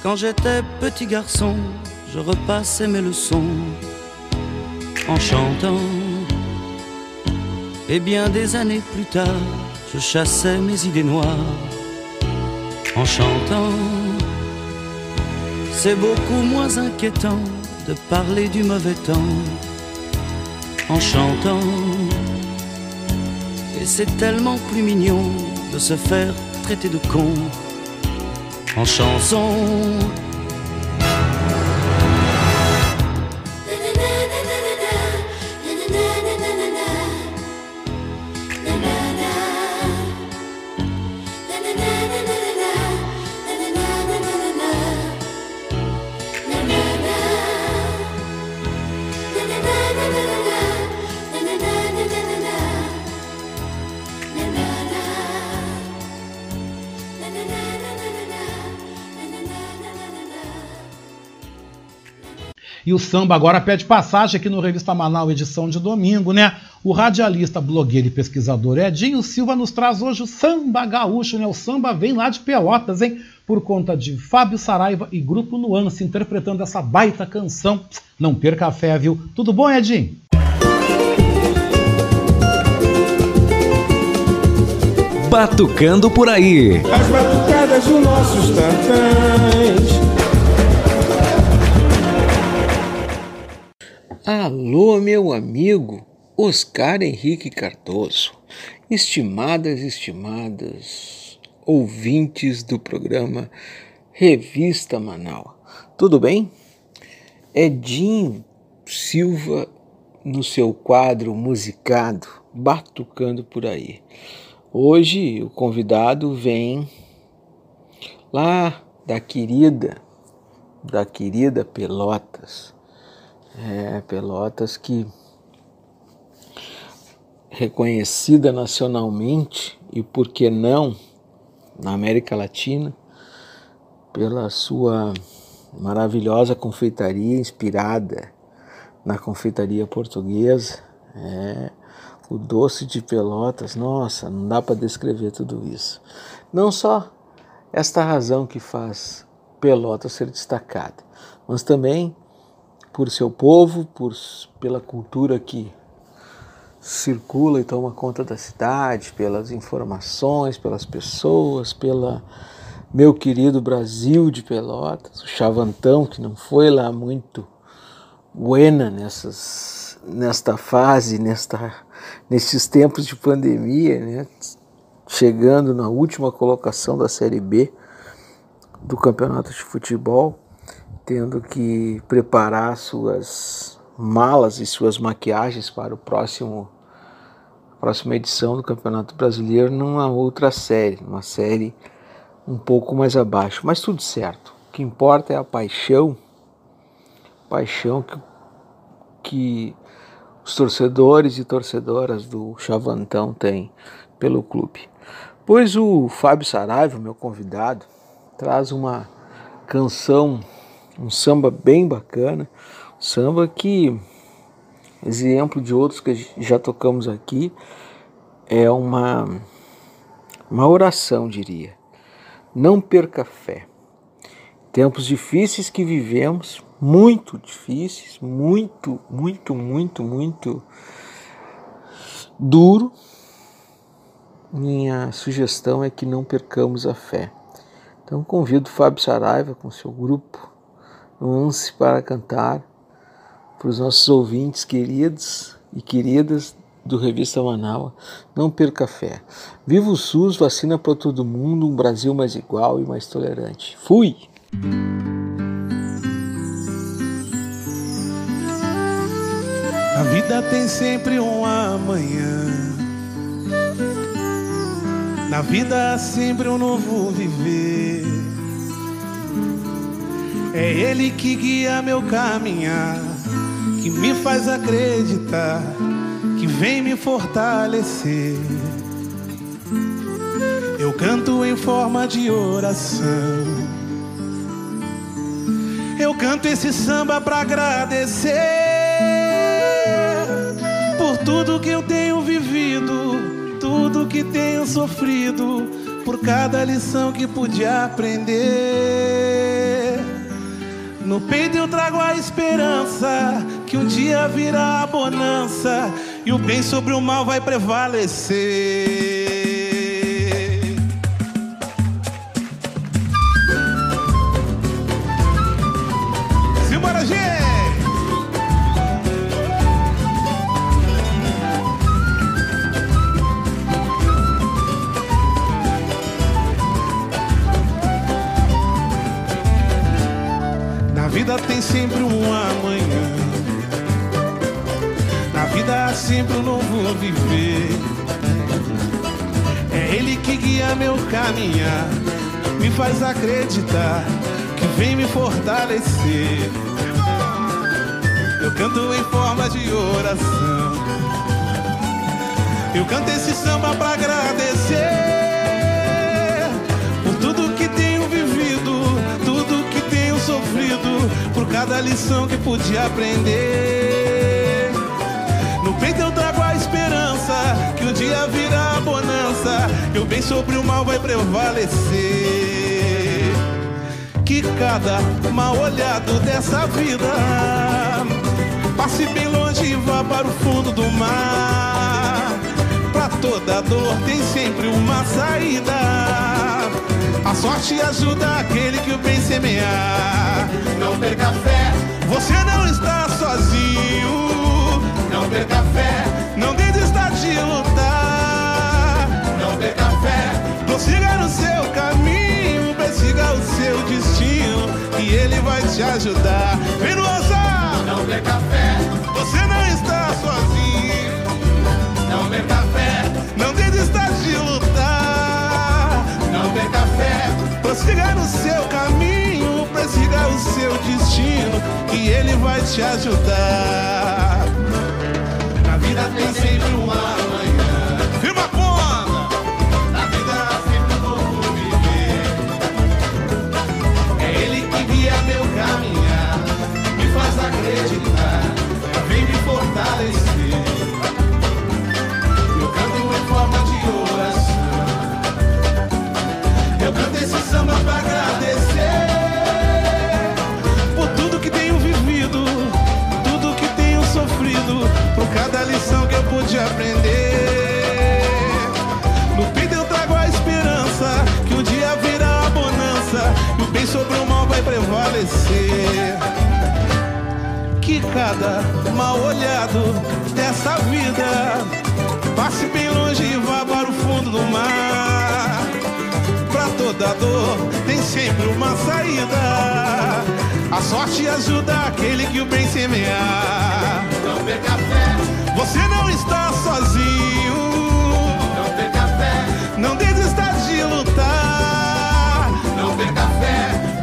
Quand j'étais petit garçon, je repassais mes leçons en chantant. Et bien des années plus tard, je chassais mes idées noires en chantant. C'est beaucoup moins inquiétant de parler du mauvais temps en chantant. Et c'est tellement plus mignon de se faire traiter de con en chanson. E o samba agora pede passagem aqui no Revista Manaus, edição de domingo, né? O radialista, blogueiro e pesquisador Edinho Silva nos traz hoje o samba gaúcho, né? O samba vem lá de Pelotas, hein? Por conta de Fábio Saraiva e Grupo Nuance interpretando essa baita canção. Não perca a fé, viu? Tudo bom, Edinho? Batucando por aí. As batucadas dos nossos tantãs. Alô, meu amigo Oscar Henrique Cardoso, estimadas estimadas ouvintes do programa Revista Manaus. Tudo bem? Edinho Silva no seu quadro musicado Batucando por aí. Hoje o convidado vem lá da querida, da querida Pelotas. É, Pelotas que reconhecida nacionalmente e por que não na América Latina pela sua maravilhosa confeitaria inspirada na confeitaria portuguesa. É, o doce de Pelotas, nossa, não dá para descrever tudo isso. Não só esta razão que faz Pelotas ser destacada, mas também por seu povo, por, pela cultura que circula e toma conta da cidade, pelas informações, pelas pessoas, pela meu querido Brasil de Pelotas, o Chavantão, que não foi lá muito buena nessas, nesta fase, nesta, nesses tempos de pandemia, né? chegando na última colocação da Série B do Campeonato de Futebol, tendo que preparar suas malas e suas maquiagens para o próximo próxima edição do Campeonato Brasileiro numa outra série, uma série um pouco mais abaixo, mas tudo certo. O que importa é a paixão, paixão que, que os torcedores e torcedoras do Chavantão têm pelo clube. Pois o Fábio Saraiva, meu convidado, traz uma canção, um samba bem bacana, um samba que, exemplo de outros que já tocamos aqui, é uma, uma oração, diria não perca fé. Tempos difíceis que vivemos, muito difíceis, muito, muito, muito, muito duro. Minha sugestão é que não percamos a fé. Então convido Fábio Saraiva com seu grupo Lance para cantar para os nossos ouvintes queridos e queridas do Revista Manaus. Não perca fé. Viva o SUS, vacina para todo mundo, um Brasil mais igual e mais tolerante. Fui! A vida tem sempre um amanhã. Na vida há sempre um novo viver. É Ele que guia meu caminhar, que me faz acreditar que vem me fortalecer. Eu canto em forma de oração. Eu canto esse samba para agradecer por tudo que eu tenho vivido, tudo que tenho sofrido, por cada lição que pude aprender. No peito eu trago a esperança que um dia virá a bonança e o bem sobre o mal vai prevalecer. Vida tem sempre um amanhã vida há sempre um novo viver. É Ele que guia meu caminhar, me faz acreditar que vem me fortalecer. Eu canto em forma de oração. Eu canto esse samba pra agradecer cada lição que pude aprender. No peito eu trago a esperança que um dia virá a bonança, que o bem sobre o mal vai prevalecer. Que cada mal olhado dessa vida passe bem longe e vá para o fundo do mar. Pra toda dor tem sempre uma saída sorte ajuda aquele que o bem semear. Não perca fé, você não está sozinho. Não perca fé, não desista de lutar. Não perca fé, prossiga no seu caminho, persiga o seu destino e ele vai te ajudar. Vem no azar. Não perca fé, você não está sozinho. Não perca fé, não desista Prossiga no seu caminho, prossiga o seu destino, que ele vai te ajudar. Na vida tem sempre um amanhã. Bem sobre o mal vai prevalecer. Que cada mal olhado dessa vida passe bem longe e vá para o fundo do mar. Pra toda dor tem sempre uma saída. A sorte ajuda aquele que o bem semear. Não perca fé. Você não está sozinho. Não perca fé. Não desista de lutar.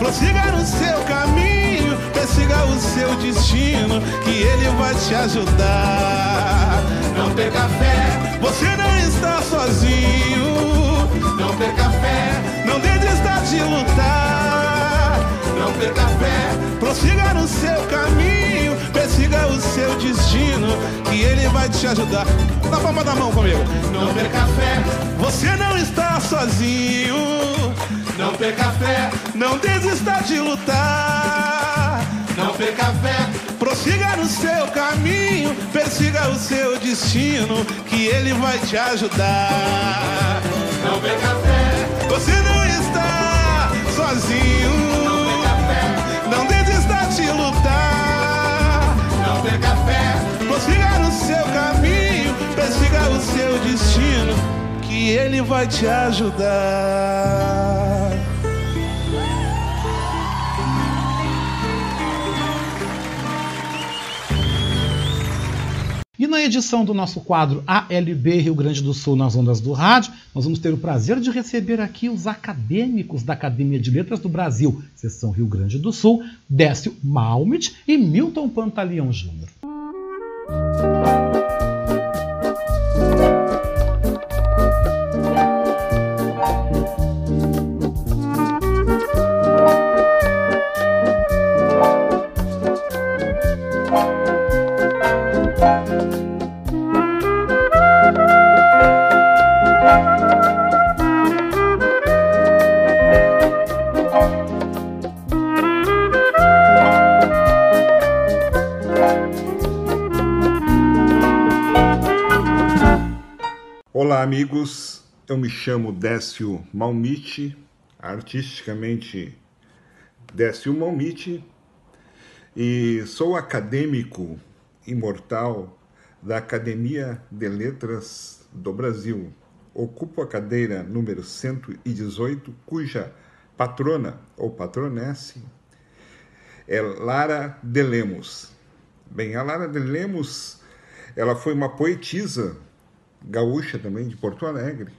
Prossiga no seu caminho. Persiga o seu destino. Que ele vai te ajudar. Não perca fé. Você não está sozinho. Não perca fé. Não desista de lutar. Não perca fé. Prossiga no seu caminho. Persiga o seu destino. Que ele vai te ajudar. Na palma da mão comigo. Não perca fé. Você não está sozinho. Não perca fé. Não desista de lutar. Não perca a fé. Prossiga no seu caminho, persiga o seu destino, que ele vai te ajudar. Não perca a fé. Você não está sozinho. Não perca a fé. Não desista de lutar. Não perca a fé. Prossiga no seu caminho, persiga o seu destino, que ele vai te ajudar. E na edição do nosso quadro ALB Rio Grande do Sul nas ondas do rádio, nós vamos ter o prazer de receber aqui os acadêmicos da Academia de Letras do Brasil, seção Rio Grande do Sul, Décio Malmit e Milton Pantaleão Júnior. Olá, amigos. Eu me chamo Décio Malmite, artisticamente Décio Malmite, e sou acadêmico imortal da Academia de Letras do Brasil. Ocupo a cadeira número 118, cuja patrona ou patronesse é Lara de Lemos. Bem, a Lara de Lemos, ela foi uma poetisa gaúcha também, de Porto Alegre.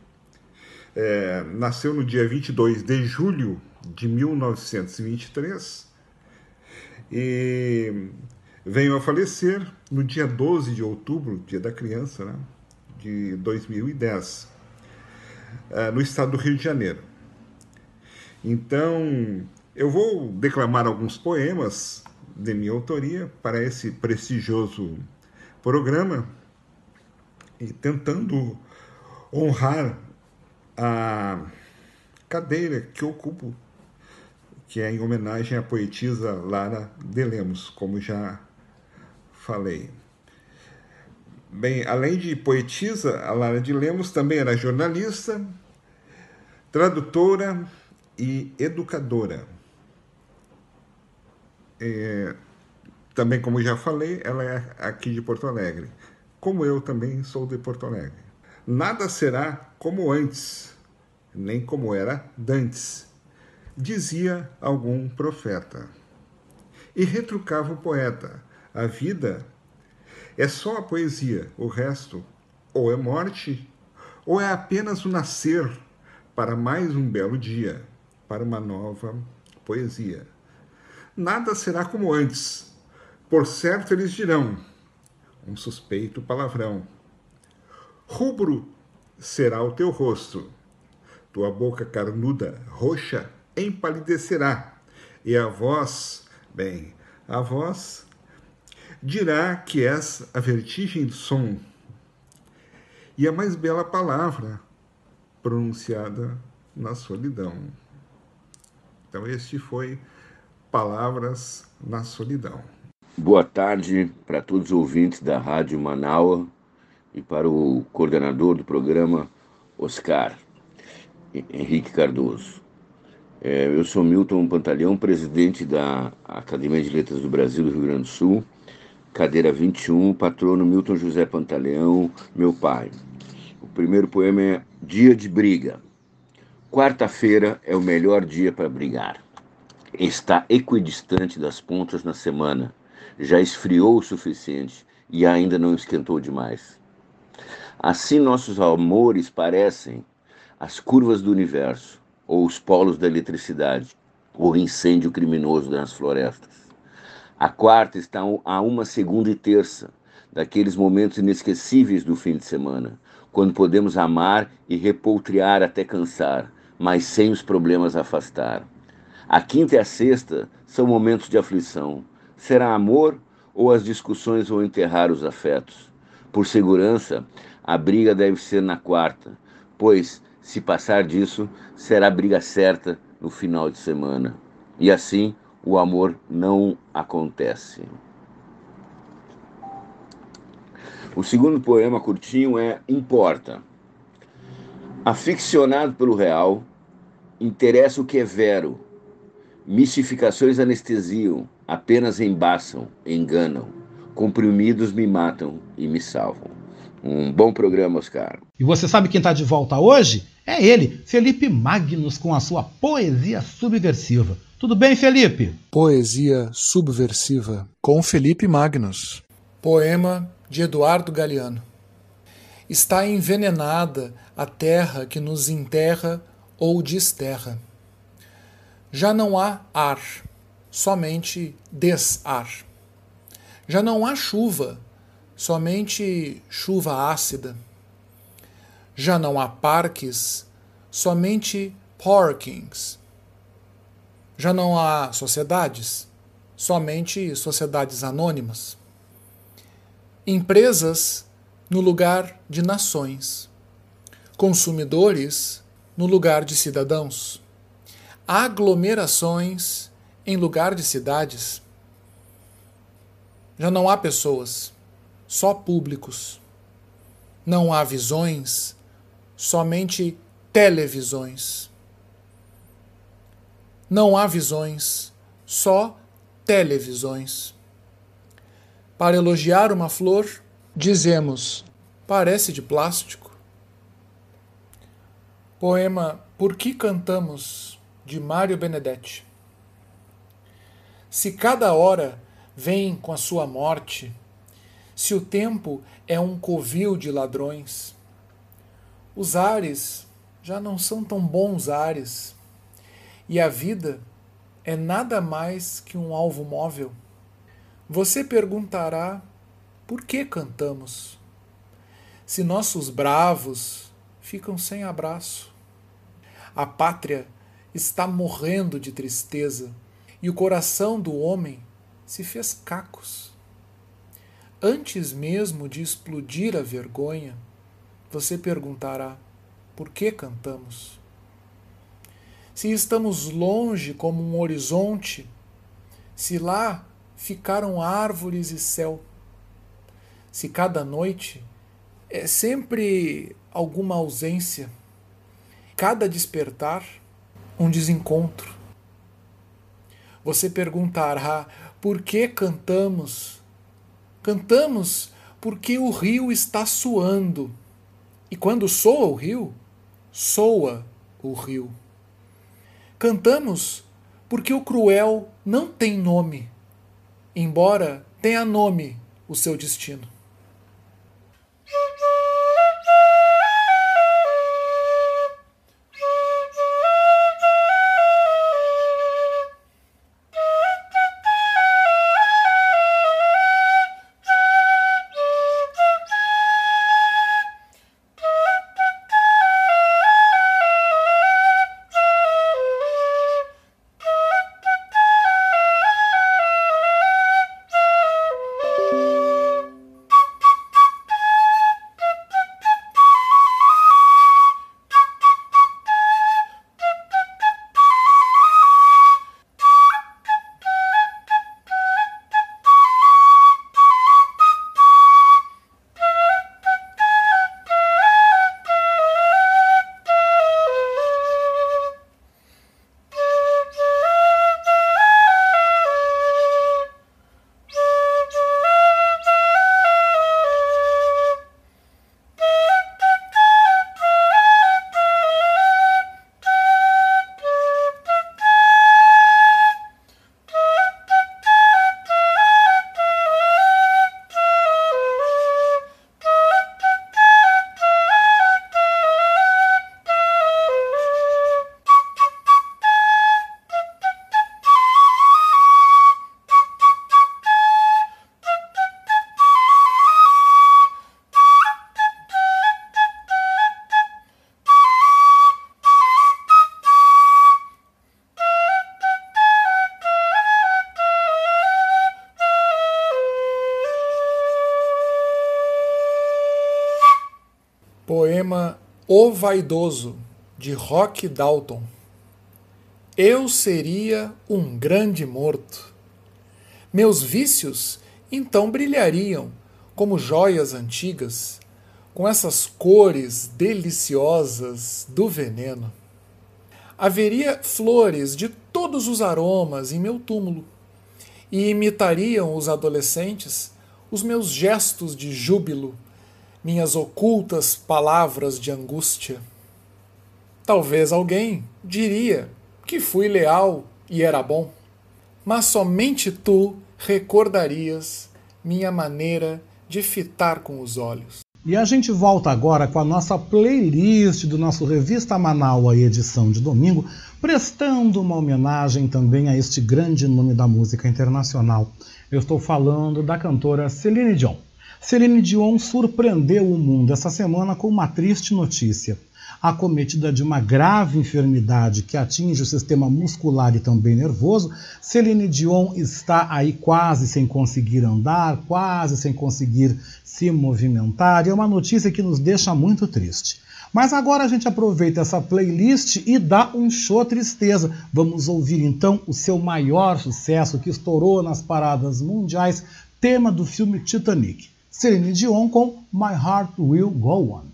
É, nasceu no dia 22 de julho de 1923 e veio a falecer no dia 12 de outubro, dia da criança, né, de 2010, é, no estado do Rio de Janeiro. Então, eu vou declamar alguns poemas de minha autoria para esse prestigioso programa tentando honrar a cadeira que ocupo, que é em homenagem à poetisa Lara de Lemos, como já falei. Bem, além de poetisa, a Lara de Lemos também era jornalista, tradutora e educadora. É, também, como já falei, ela é aqui de Porto Alegre como eu também sou de Porto Alegre. Nada será como antes, nem como era dantes, dizia algum profeta. E retrucava o poeta: a vida é só a poesia, o resto ou é morte, ou é apenas o nascer para mais um belo dia, para uma nova poesia. Nada será como antes, Por certo eles dirão, um suspeito palavrão. Rubro será o teu rosto, tua boca carnuda, roxa, empalidecerá, e a voz, bem, a voz dirá que és a vertigem do som e a mais bela palavra pronunciada na solidão. Então, este foi Palavras na Solidão. Boa tarde para todos os ouvintes da Rádio Manaua e para o coordenador do programa, Oscar Henrique Cardoso. É, eu sou Milton Pantaleão, presidente da Academia de Letras do Brasil do Rio Grande do Sul, cadeira 21, patrono Milton José Pantaleão, meu pai. O primeiro poema é Dia de Briga. Quarta-feira é o melhor dia para brigar. Está equidistante das pontas na semana. Já esfriou o suficiente e ainda não esquentou demais. Assim nossos amores parecem as curvas do universo, ou os polos da eletricidade, ou incêndio criminoso nas florestas. A quarta está a uma segunda e terça, daqueles momentos inesquecíveis do fim de semana, quando podemos amar e repoltrear até cansar, mas sem os problemas afastar. A quinta e a sexta são momentos de aflição. Será amor ou as discussões vão enterrar os afetos? Por segurança, a briga deve ser na quarta, pois, se passar disso, será briga certa no final de semana. E assim, o amor não acontece. O segundo poema curtinho é Importa. Aficionado pelo real, interessa o que é vero. Mistificações anestesiam, apenas embaçam, enganam. Comprimidos me matam e me salvam. Um bom programa, Oscar. E você sabe quem está de volta hoje? É ele, Felipe Magnus, com a sua poesia subversiva. Tudo bem, Felipe? Poesia subversiva com Felipe Magnus. Poema de Eduardo Galeano. Está envenenada a terra que nos enterra ou desterra. Já não há ar, somente desar. Já não há chuva, somente chuva ácida. Já não há parques, somente parkings. Já não há sociedades, somente sociedades anônimas. Empresas no lugar de nações. Consumidores no lugar de cidadãos, aglomerações em lugar de cidades. Já não há pessoas, só públicos. Não há visões, somente televisões. Não há visões, só televisões. Para elogiar uma flor, dizemos: parece de plástico. Poema Por que Cantamos, de Mário Benedetti. Se cada hora vem com a sua morte, se o tempo é um covil de ladrões, os ares já não são tão bons ares, e a vida é nada mais que um alvo móvel. Você perguntará por que cantamos, se nossos bravos ficam sem abraço. A pátria está morrendo de tristeza e o coração do homem se fez cacos. Antes mesmo de explodir a vergonha, você perguntará: por que cantamos? Se estamos longe como um horizonte, se lá ficaram árvores e céu, se cada noite é sempre alguma ausência, cada despertar um desencontro. Você perguntará por que cantamos? Cantamos porque o rio está suando. E quando soa o rio, soa o rio. Cantamos porque o cruel não tem nome, embora tenha nome o seu destino. O Vaidoso, de Rock Dalton. Eu seria um grande morto. Meus vícios então brilhariam como joias antigas, com essas cores deliciosas do veneno. Haveria flores de todos os aromas em meu túmulo, e imitariam os adolescentes os meus gestos de júbilo, minhas ocultas palavras de angústia. Talvez alguém diria que fui leal e era bom, mas somente tu recordarias minha maneira de fitar com os olhos. E a gente volta agora com a nossa playlist do nosso Revista Manaus, edição de domingo, prestando uma homenagem também a este grande nome da música internacional. Eu estou falando da cantora Celine Dion. Celine Dion surpreendeu o mundo essa semana com uma triste notícia. Acometida de uma grave enfermidade que atinge o sistema muscular e também nervoso, Celine Dion está aí quase sem conseguir andar, quase sem conseguir se movimentar, e é uma notícia que nos deixa muito triste. Mas agora a gente aproveita essa playlist e dá um show tristeza. Vamos ouvir então o seu maior sucesso que estourou nas paradas mundiais, tema do filme Titanic. Celine Dion com My Heart Will Go On.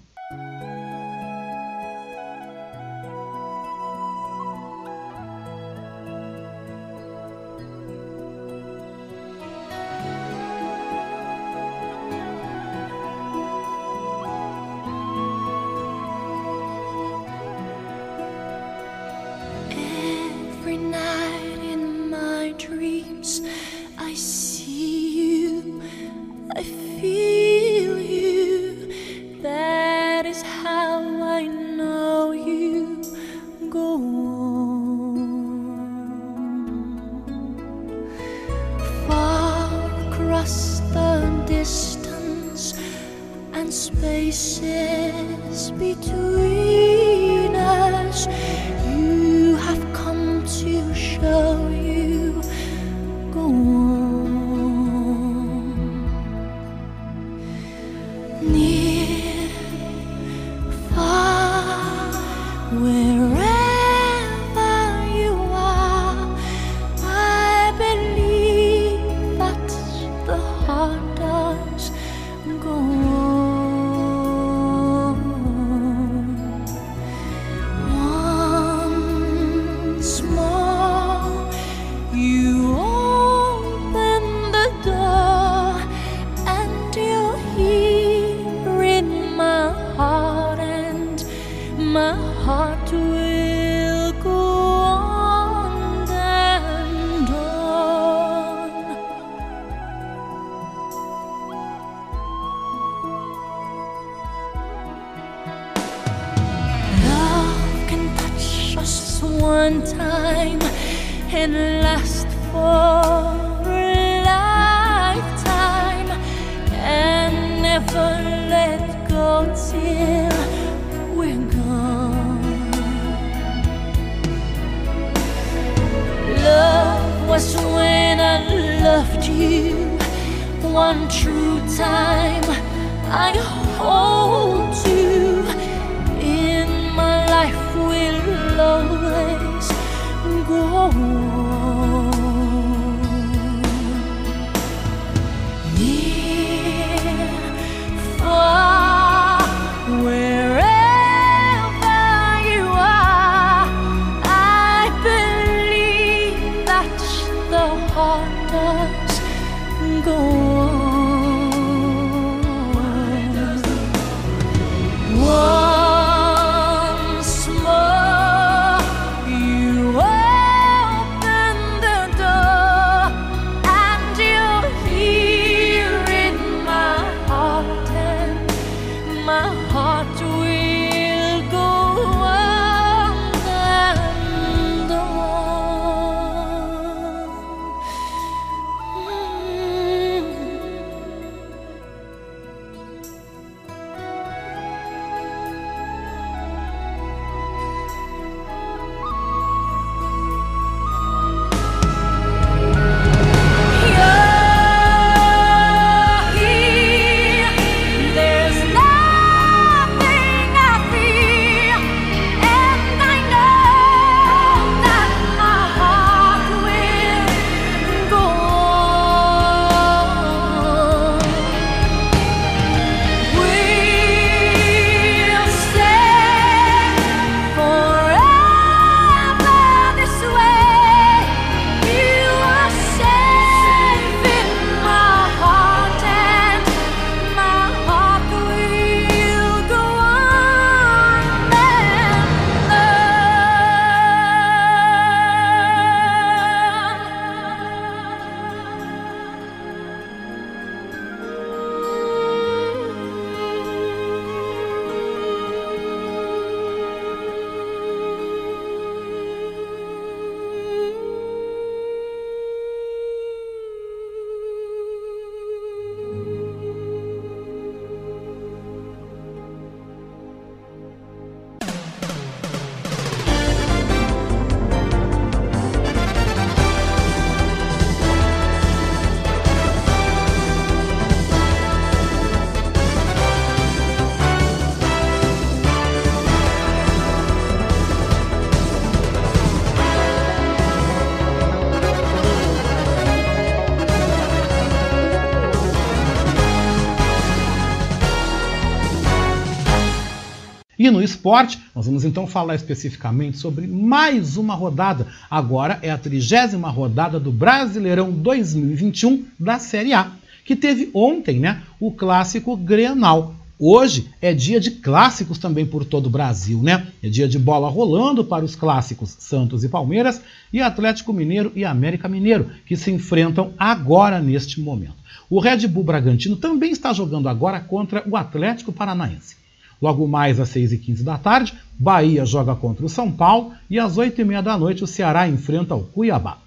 E no esporte, nós vamos então falar especificamente sobre mais uma rodada. Agora é a trigésima rodada do Brasileirão 2021 da Série A, que teve ontem né, o clássico Grenal. Hoje é dia de clássicos também por todo o Brasil, né? É dia de bola rolando para os clássicos Santos e Palmeiras e Atlético Mineiro e América Mineiro, que se enfrentam agora neste momento. O Red Bull Bragantino também está jogando agora contra o Atlético Paranaense. Logo mais às 6h15 da tarde, Bahia joga contra o São Paulo e às 8h30 da noite o Ceará enfrenta o Cuiabá.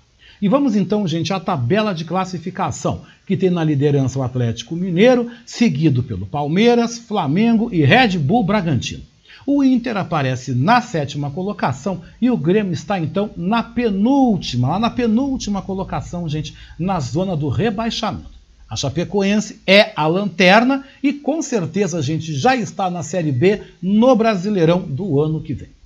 E vamos então, gente, à tabela de classificação, que tem na liderança o Atlético Mineiro, seguido pelo Palmeiras, Flamengo e Red Bull Bragantino. O Inter aparece na sétima colocação e o Grêmio está então na penúltima, lá na penúltima colocação, gente, na zona do rebaixamento. A Chapecoense é a lanterna e com certeza a gente já está na Série B no Brasileirão do ano que vem.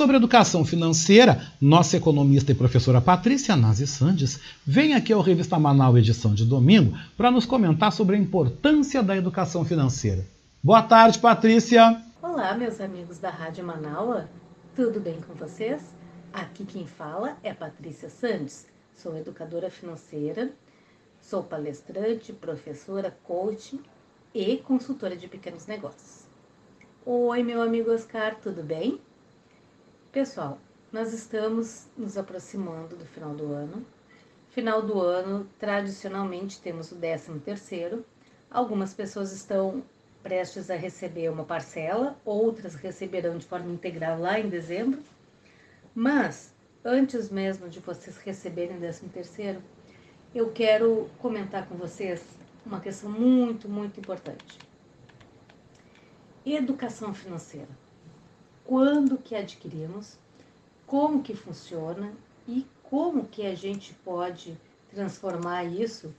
Sobre educação financeira, nossa economista e professora Patrícia Nazi Sandes vem aqui ao Revista Manaus edição de domingo para nos comentar sobre a importância da educação financeira. Boa tarde, Patrícia! Olá, meus amigos da Rádio Manaus. Tudo bem com vocês? Aqui quem fala é Patrícia Sandes. Sou educadora financeira, sou palestrante, professora, coach e consultora de pequenos negócios. Oi, meu amigo Oscar, tudo bem? Pessoal, nós estamos nos aproximando do final do ano. Final do ano, tradicionalmente, temos o 13 terceiro. Algumas pessoas estão prestes a receber uma parcela, outras receberão de forma integral lá em dezembro. Mas, antes mesmo de vocês receberem o 13 terceiro, eu quero comentar com vocês uma questão muito, muito importante. Educação financeira quando que adquirimos, como que funciona e como que a gente pode transformar isso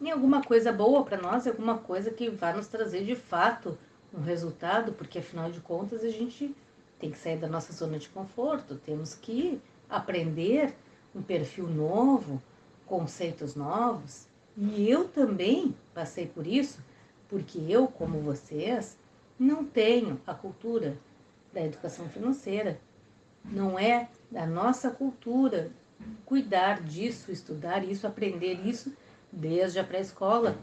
em alguma coisa boa para nós, alguma coisa que vai nos trazer de fato um resultado, porque afinal de contas a gente tem que sair da nossa zona de conforto, temos que aprender um perfil novo, conceitos novos. E eu também passei por isso, porque eu, como vocês, não tenho a cultura da educação financeira. Não é da nossa cultura cuidar disso, estudar isso, aprender isso desde a pré-escola.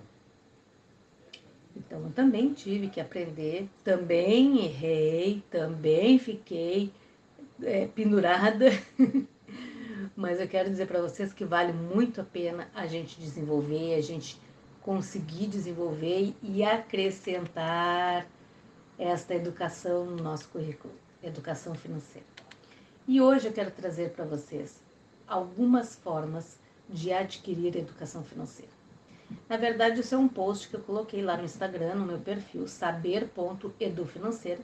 Então, eu também tive que aprender, também errei, também fiquei é, pendurada. [LAUGHS] Mas eu quero dizer para vocês que vale muito a pena a gente desenvolver, a gente conseguir desenvolver e acrescentar esta educação no nosso currículo, educação financeira. E hoje eu quero trazer para vocês algumas formas de adquirir educação financeira. Na verdade, isso é um post que eu coloquei lá no Instagram, no meu perfil, saber.edufinanceira.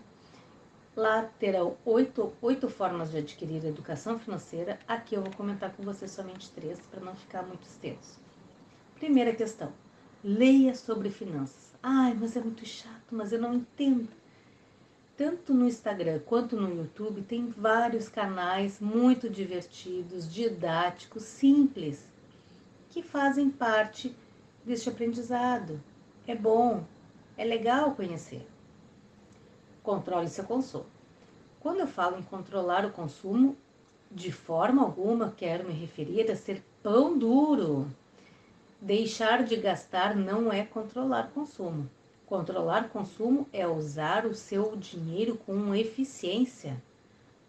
Lá terão oito, oito formas de adquirir educação financeira. Aqui eu vou comentar com vocês somente três, para não ficar muito extenso. Primeira questão: leia sobre finanças. Ai, mas é muito chato, mas eu não entendo tanto no Instagram quanto no YouTube, tem vários canais muito divertidos, didáticos, simples, que fazem parte deste aprendizado. É bom, é legal conhecer. Controle seu consumo. Quando eu falo em controlar o consumo, de forma alguma quero me referir a ser pão duro. Deixar de gastar não é controlar consumo. Controlar consumo é usar o seu dinheiro com eficiência.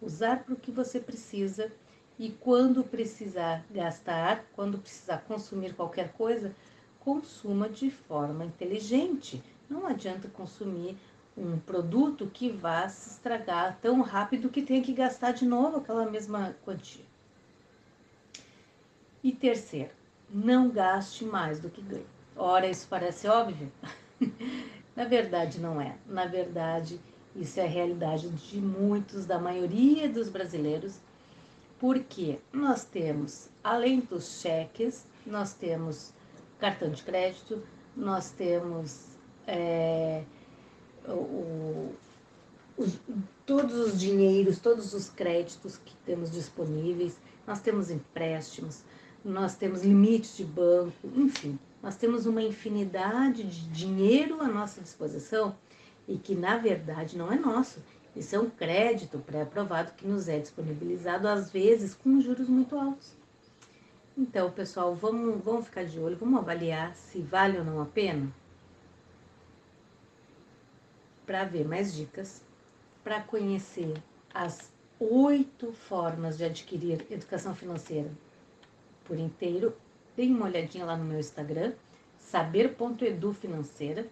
Usar para o que você precisa e quando precisar gastar, quando precisar consumir qualquer coisa, consuma de forma inteligente. Não adianta consumir um produto que vá se estragar tão rápido que tenha que gastar de novo aquela mesma quantia. E terceiro, não gaste mais do que ganha. Ora, isso parece óbvio? [LAUGHS] Na verdade, não é. Na verdade, isso é a realidade de muitos, da maioria dos brasileiros, porque nós temos, além dos cheques, nós temos cartão de crédito, nós temos é, o, os, todos os dinheiros, todos os créditos que temos disponíveis, nós temos empréstimos, nós temos limites de banco, enfim, nós temos uma infinidade de dinheiro à nossa disposição e que na verdade não é nosso. Isso é um crédito pré-aprovado que nos é disponibilizado, às vezes, com juros muito altos. Então, pessoal, vamos, vamos ficar de olho, vamos avaliar se vale ou não a pena para ver mais dicas, para conhecer as oito formas de adquirir educação financeira por inteiro, dê uma olhadinha lá no meu Instagram, saber.edufinanceira,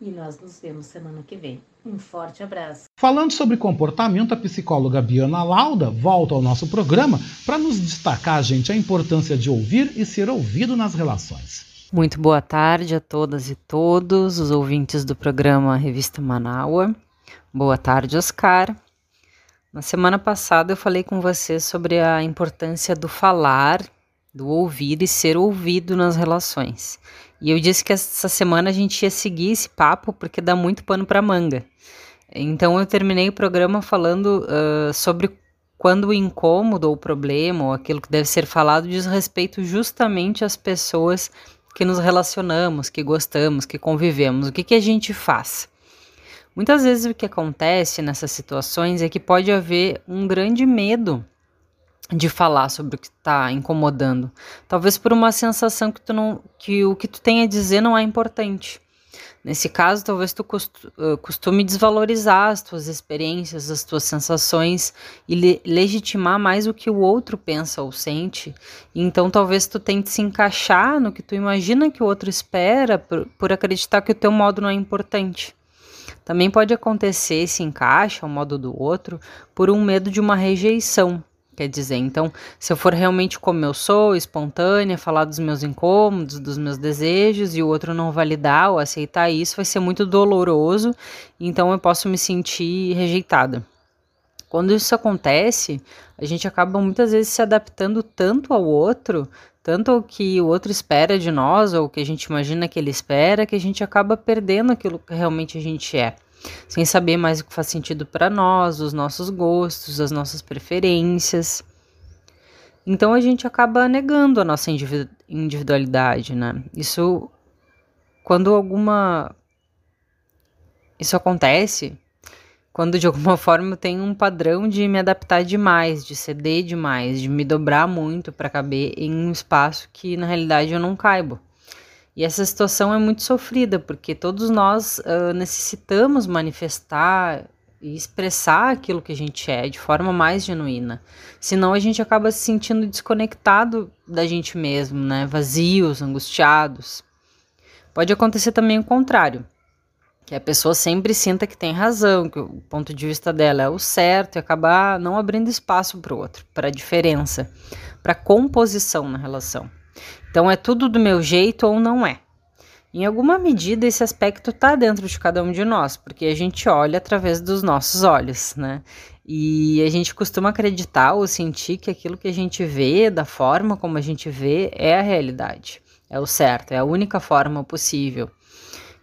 e nós nos vemos semana que vem. Um forte abraço. Falando sobre comportamento, a psicóloga Biana Lauda volta ao nosso programa para nos destacar, gente, a importância de ouvir e ser ouvido nas relações. Muito boa tarde a todas e todos os ouvintes do programa Revista Manaua. Boa tarde, Oscar. Na semana passada eu falei com você sobre a importância do falar, do ouvir e ser ouvido nas relações. E eu disse que essa semana a gente ia seguir esse papo porque dá muito pano para manga. Então eu terminei o programa falando uh, sobre quando o incômodo ou o problema ou aquilo que deve ser falado diz respeito justamente às pessoas que nos relacionamos, que gostamos, que convivemos, o que, que a gente faz? Muitas vezes o que acontece nessas situações é que pode haver um grande medo de falar sobre o que está incomodando. Talvez por uma sensação que, tu não, que o que tu tem a dizer não é importante. Nesse caso, talvez tu costume desvalorizar as tuas experiências, as tuas sensações e le legitimar mais o que o outro pensa ou sente. Então, talvez tu tente se encaixar no que tu imagina que o outro espera por, por acreditar que o teu modo não é importante. Também pode acontecer esse encaixe ao modo do outro por um medo de uma rejeição, quer dizer. Então, se eu for realmente como eu sou, espontânea, falar dos meus incômodos, dos meus desejos, e o outro não validar ou aceitar isso, vai ser muito doloroso, então eu posso me sentir rejeitada. Quando isso acontece, a gente acaba muitas vezes se adaptando tanto ao outro, tanto ao que o outro espera de nós, ou o que a gente imagina que ele espera, que a gente acaba perdendo aquilo que realmente a gente é sem saber mais o que faz sentido para nós, os nossos gostos, as nossas preferências. Então a gente acaba negando a nossa individualidade, né? Isso quando alguma isso acontece, quando de alguma [LAUGHS] forma eu tenho um padrão de me adaptar demais, de ceder demais, de me dobrar muito para caber em um espaço que na realidade eu não caibo. E essa situação é muito sofrida, porque todos nós uh, necessitamos manifestar e expressar aquilo que a gente é de forma mais genuína. Senão a gente acaba se sentindo desconectado da gente mesmo, né? Vazios, angustiados. Pode acontecer também o contrário, que a pessoa sempre sinta que tem razão, que o ponto de vista dela é o certo e acabar não abrindo espaço para o outro, para a diferença, para a composição na relação. Então é tudo do meu jeito ou não é. Em alguma medida, esse aspecto está dentro de cada um de nós, porque a gente olha através dos nossos olhos, né? E a gente costuma acreditar ou sentir que aquilo que a gente vê, da forma como a gente vê, é a realidade, é o certo, é a única forma possível.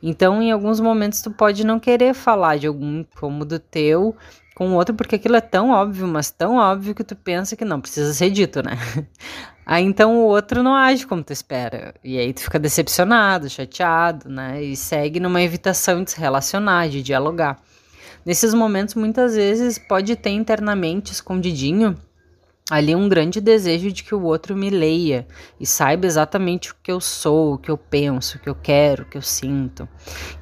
Então, em alguns momentos, tu pode não querer falar de algum incômodo teu com o outro, porque aquilo é tão óbvio, mas tão óbvio que tu pensa que não precisa ser dito, né? [LAUGHS] Aí então o outro não age como tu espera. E aí tu fica decepcionado, chateado, né? E segue numa evitação de se relacionar, de dialogar. Nesses momentos, muitas vezes, pode ter internamente, escondidinho, ali um grande desejo de que o outro me leia e saiba exatamente o que eu sou, o que eu penso, o que eu quero, o que eu sinto.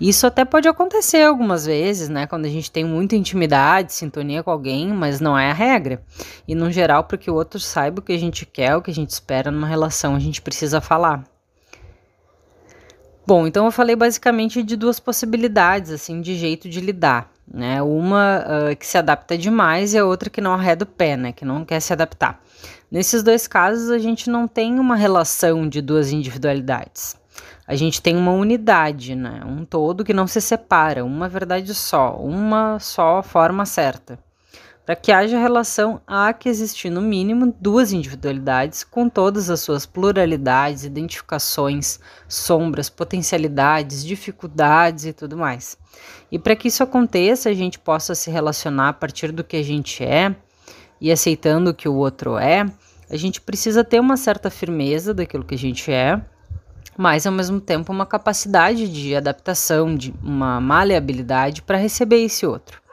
Isso até pode acontecer algumas vezes, né, quando a gente tem muita intimidade, sintonia com alguém, mas não é a regra. E no geral, para que o outro saiba o que a gente quer, o que a gente espera numa relação, a gente precisa falar. Bom, então eu falei basicamente de duas possibilidades, assim, de jeito de lidar, né? Uma uh, que se adapta demais e a outra que não arreda o pé, né? Que não quer se adaptar. Nesses dois casos, a gente não tem uma relação de duas individualidades. A gente tem uma unidade, né? Um todo que não se separa, uma verdade só, uma só forma certa. Para que haja relação, há que existir, no mínimo, duas individualidades com todas as suas pluralidades, identificações, sombras, potencialidades, dificuldades e tudo mais. E para que isso aconteça, a gente possa se relacionar a partir do que a gente é e aceitando o que o outro é, a gente precisa ter uma certa firmeza daquilo que a gente é, mas ao mesmo tempo uma capacidade de adaptação, de uma maleabilidade para receber esse outro.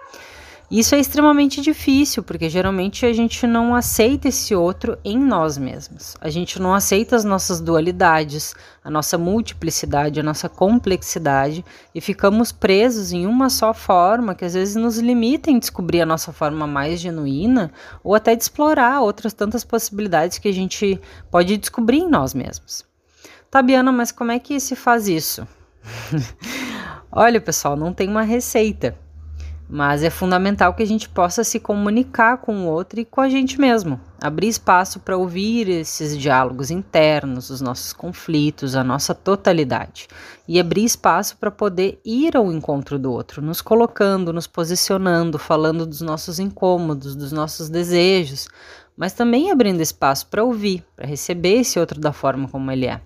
Isso é extremamente difícil, porque geralmente a gente não aceita esse outro em nós mesmos. A gente não aceita as nossas dualidades, a nossa multiplicidade, a nossa complexidade e ficamos presos em uma só forma que às vezes nos limita em descobrir a nossa forma mais genuína ou até de explorar outras tantas possibilidades que a gente pode descobrir em nós mesmos. Tabiana, mas como é que se faz isso? [LAUGHS] Olha, pessoal, não tem uma receita mas é fundamental que a gente possa se comunicar com o outro e com a gente mesmo, abrir espaço para ouvir esses diálogos internos, os nossos conflitos, a nossa totalidade, e abrir espaço para poder ir ao encontro do outro, nos colocando, nos posicionando, falando dos nossos incômodos, dos nossos desejos, mas também abrindo espaço para ouvir, para receber esse outro da forma como ele é.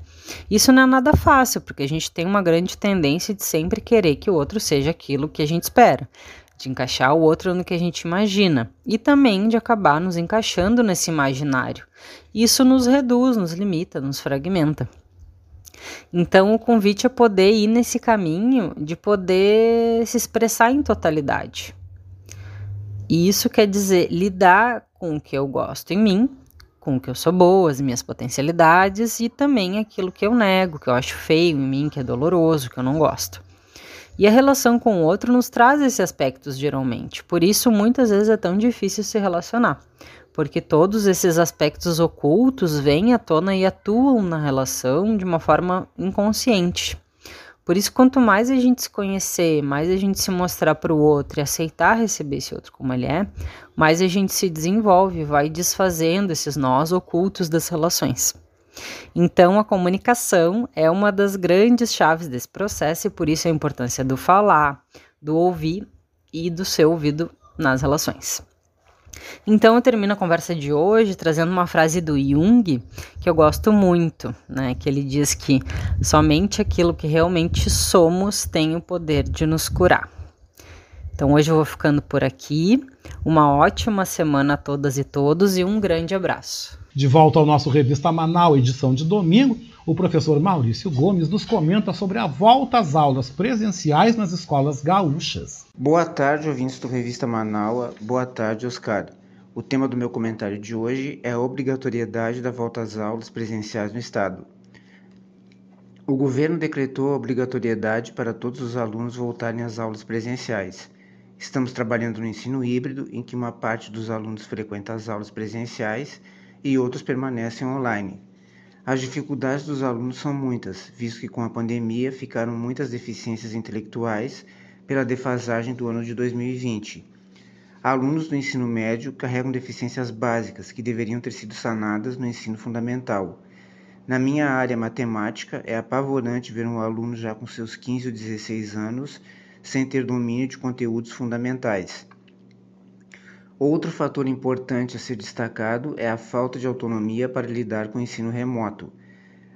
Isso não é nada fácil, porque a gente tem uma grande tendência de sempre querer que o outro seja aquilo que a gente espera de encaixar o outro no que a gente imagina e também de acabar nos encaixando nesse imaginário. Isso nos reduz, nos limita, nos fragmenta. Então, o convite é poder ir nesse caminho de poder se expressar em totalidade. E isso quer dizer lidar com o que eu gosto em mim, com o que eu sou boa, as minhas potencialidades e também aquilo que eu nego, que eu acho feio em mim, que é doloroso, que eu não gosto. E a relação com o outro nos traz esses aspectos geralmente. Por isso, muitas vezes é tão difícil se relacionar, porque todos esses aspectos ocultos vêm à tona e atuam na relação de uma forma inconsciente. Por isso, quanto mais a gente se conhecer, mais a gente se mostrar para o outro e aceitar receber esse outro como ele é, mais a gente se desenvolve, vai desfazendo esses nós ocultos das relações. Então, a comunicação é uma das grandes chaves desse processo e por isso a importância do falar, do ouvir e do ser ouvido nas relações. Então eu termino a conversa de hoje trazendo uma frase do Jung que eu gosto muito, né? Que ele diz que somente aquilo que realmente somos tem o poder de nos curar. Então hoje eu vou ficando por aqui. Uma ótima semana a todas e todos e um grande abraço. De volta ao nosso Revista Manaus, edição de domingo, o professor Maurício Gomes nos comenta sobre a volta às aulas presenciais nas escolas gaúchas. Boa tarde, ouvintes do Revista Manaus. Boa tarde, Oscar. O tema do meu comentário de hoje é a obrigatoriedade da volta às aulas presenciais no Estado. O governo decretou a obrigatoriedade para todos os alunos voltarem às aulas presenciais. Estamos trabalhando no ensino híbrido, em que uma parte dos alunos frequenta as aulas presenciais e outros permanecem online. As dificuldades dos alunos são muitas, visto que com a pandemia ficaram muitas deficiências intelectuais pela defasagem do ano de 2020. Alunos do ensino médio carregam deficiências básicas que deveriam ter sido sanadas no ensino fundamental. Na minha área matemática, é apavorante ver um aluno já com seus 15 ou 16 anos sem ter domínio de conteúdos fundamentais. Outro fator importante a ser destacado é a falta de autonomia para lidar com o ensino remoto.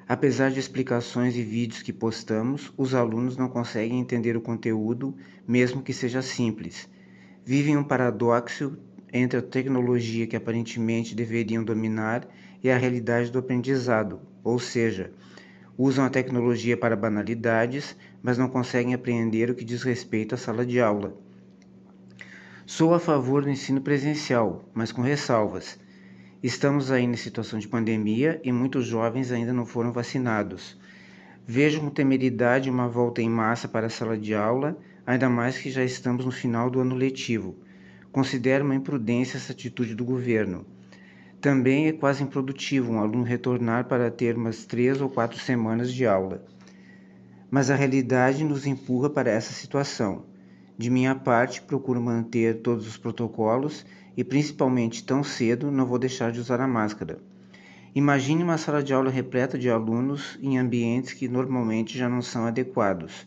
Apesar de explicações e vídeos que postamos, os alunos não conseguem entender o conteúdo, mesmo que seja simples. Vivem um paradoxo entre a tecnologia que aparentemente deveriam dominar e a realidade do aprendizado, ou seja, usam a tecnologia para banalidades, mas não conseguem apreender o que diz respeito à sala de aula. Sou a favor do ensino presencial, mas com ressalvas. Estamos ainda em situação de pandemia e muitos jovens ainda não foram vacinados. Vejo com temeridade uma volta em massa para a sala de aula, ainda mais que já estamos no final do ano letivo. Considero uma imprudência essa atitude do governo. Também é quase improdutivo um aluno retornar para ter umas três ou quatro semanas de aula. mas a realidade nos empurra para essa situação. De minha parte, procuro manter todos os protocolos e, principalmente tão cedo, não vou deixar de usar a máscara. Imagine uma sala de aula repleta de alunos em ambientes que normalmente já não são adequados.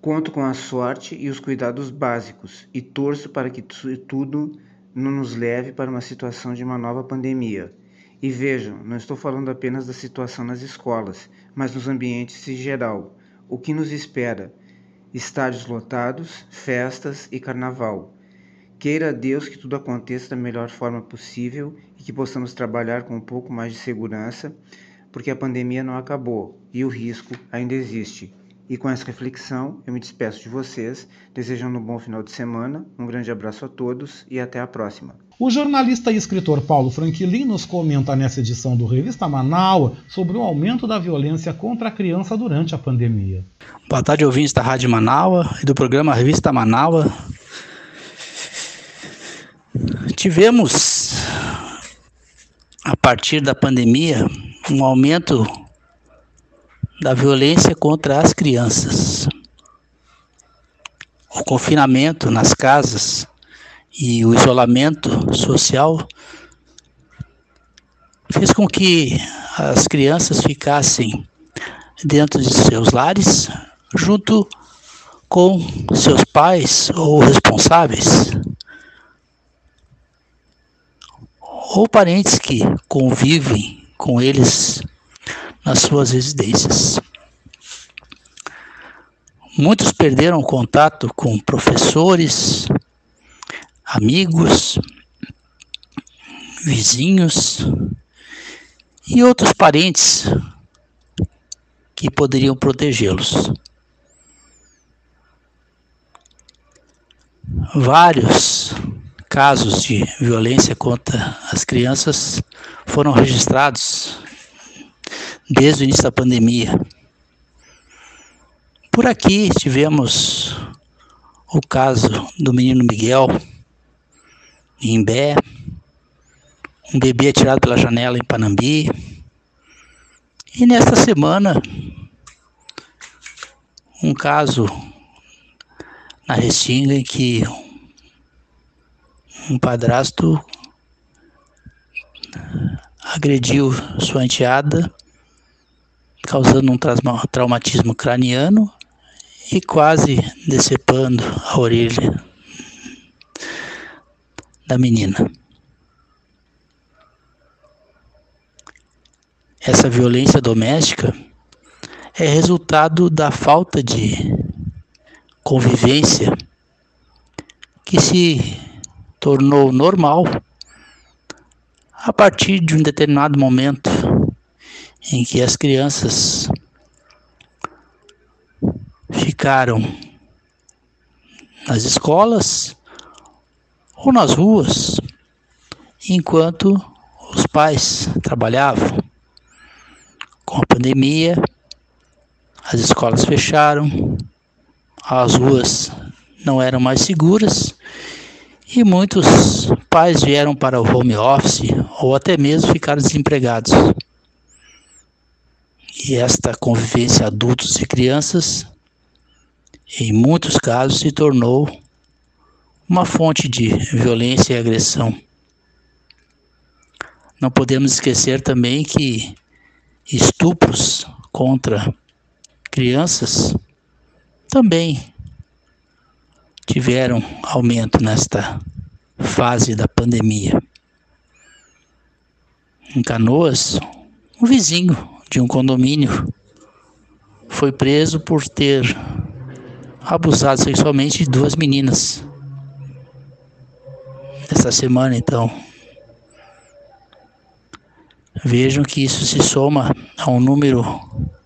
Conto com a sorte e os cuidados básicos e torço para que tudo não nos leve para uma situação de uma nova pandemia. E vejam, não estou falando apenas da situação nas escolas, mas nos ambientes em geral. O que nos espera? Estádios lotados, festas e carnaval. Queira Deus que tudo aconteça da melhor forma possível e que possamos trabalhar com um pouco mais de segurança, porque a pandemia não acabou e o risco ainda existe. E com essa reflexão, eu me despeço de vocês, desejando um bom final de semana, um grande abraço a todos e até a próxima. O jornalista e escritor Paulo Franquilin nos comenta nessa edição do Revista Manaus sobre o aumento da violência contra a criança durante a pandemia. Boa tarde, ouvintes da Rádio Manaus e do programa Revista Manaus. Tivemos, a partir da pandemia, um aumento da violência contra as crianças. O confinamento nas casas e o isolamento social fez com que as crianças ficassem dentro de seus lares junto com seus pais ou responsáveis ou parentes que convivem com eles nas suas residências. Muitos perderam contato com professores, amigos, vizinhos e outros parentes que poderiam protegê-los. Vários casos de violência contra as crianças foram registrados desde o início da pandemia. Por aqui tivemos o caso do menino Miguel, em Imbé, um bebê atirado pela janela em Panambi. E nesta semana, um caso na Restinga em que um padrasto agrediu sua enteada causando um traumatismo craniano e quase decepando a orelha da menina. Essa violência doméstica é resultado da falta de convivência que se tornou normal a partir de um determinado momento em que as crianças ficaram nas escolas ou nas ruas, enquanto os pais trabalhavam. Com a pandemia, as escolas fecharam, as ruas não eram mais seguras e muitos pais vieram para o home office ou até mesmo ficaram desempregados. E esta convivência adultos e crianças, em muitos casos, se tornou uma fonte de violência e agressão. Não podemos esquecer também que estupros contra crianças também tiveram aumento nesta fase da pandemia. Em Canoas, um vizinho de um condomínio foi preso por ter abusado sexualmente de duas meninas. Essa semana, então. Vejam que isso se soma a um número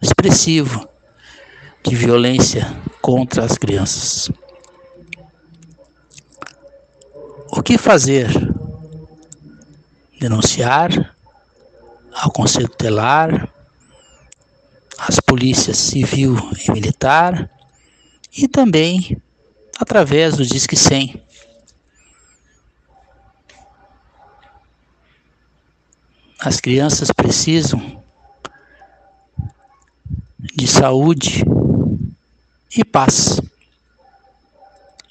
expressivo de violência contra as crianças. O que fazer? Denunciar ao Conselho Tutelar, as polícias civil e militar e também através do Disque 100. As crianças precisam de saúde e paz.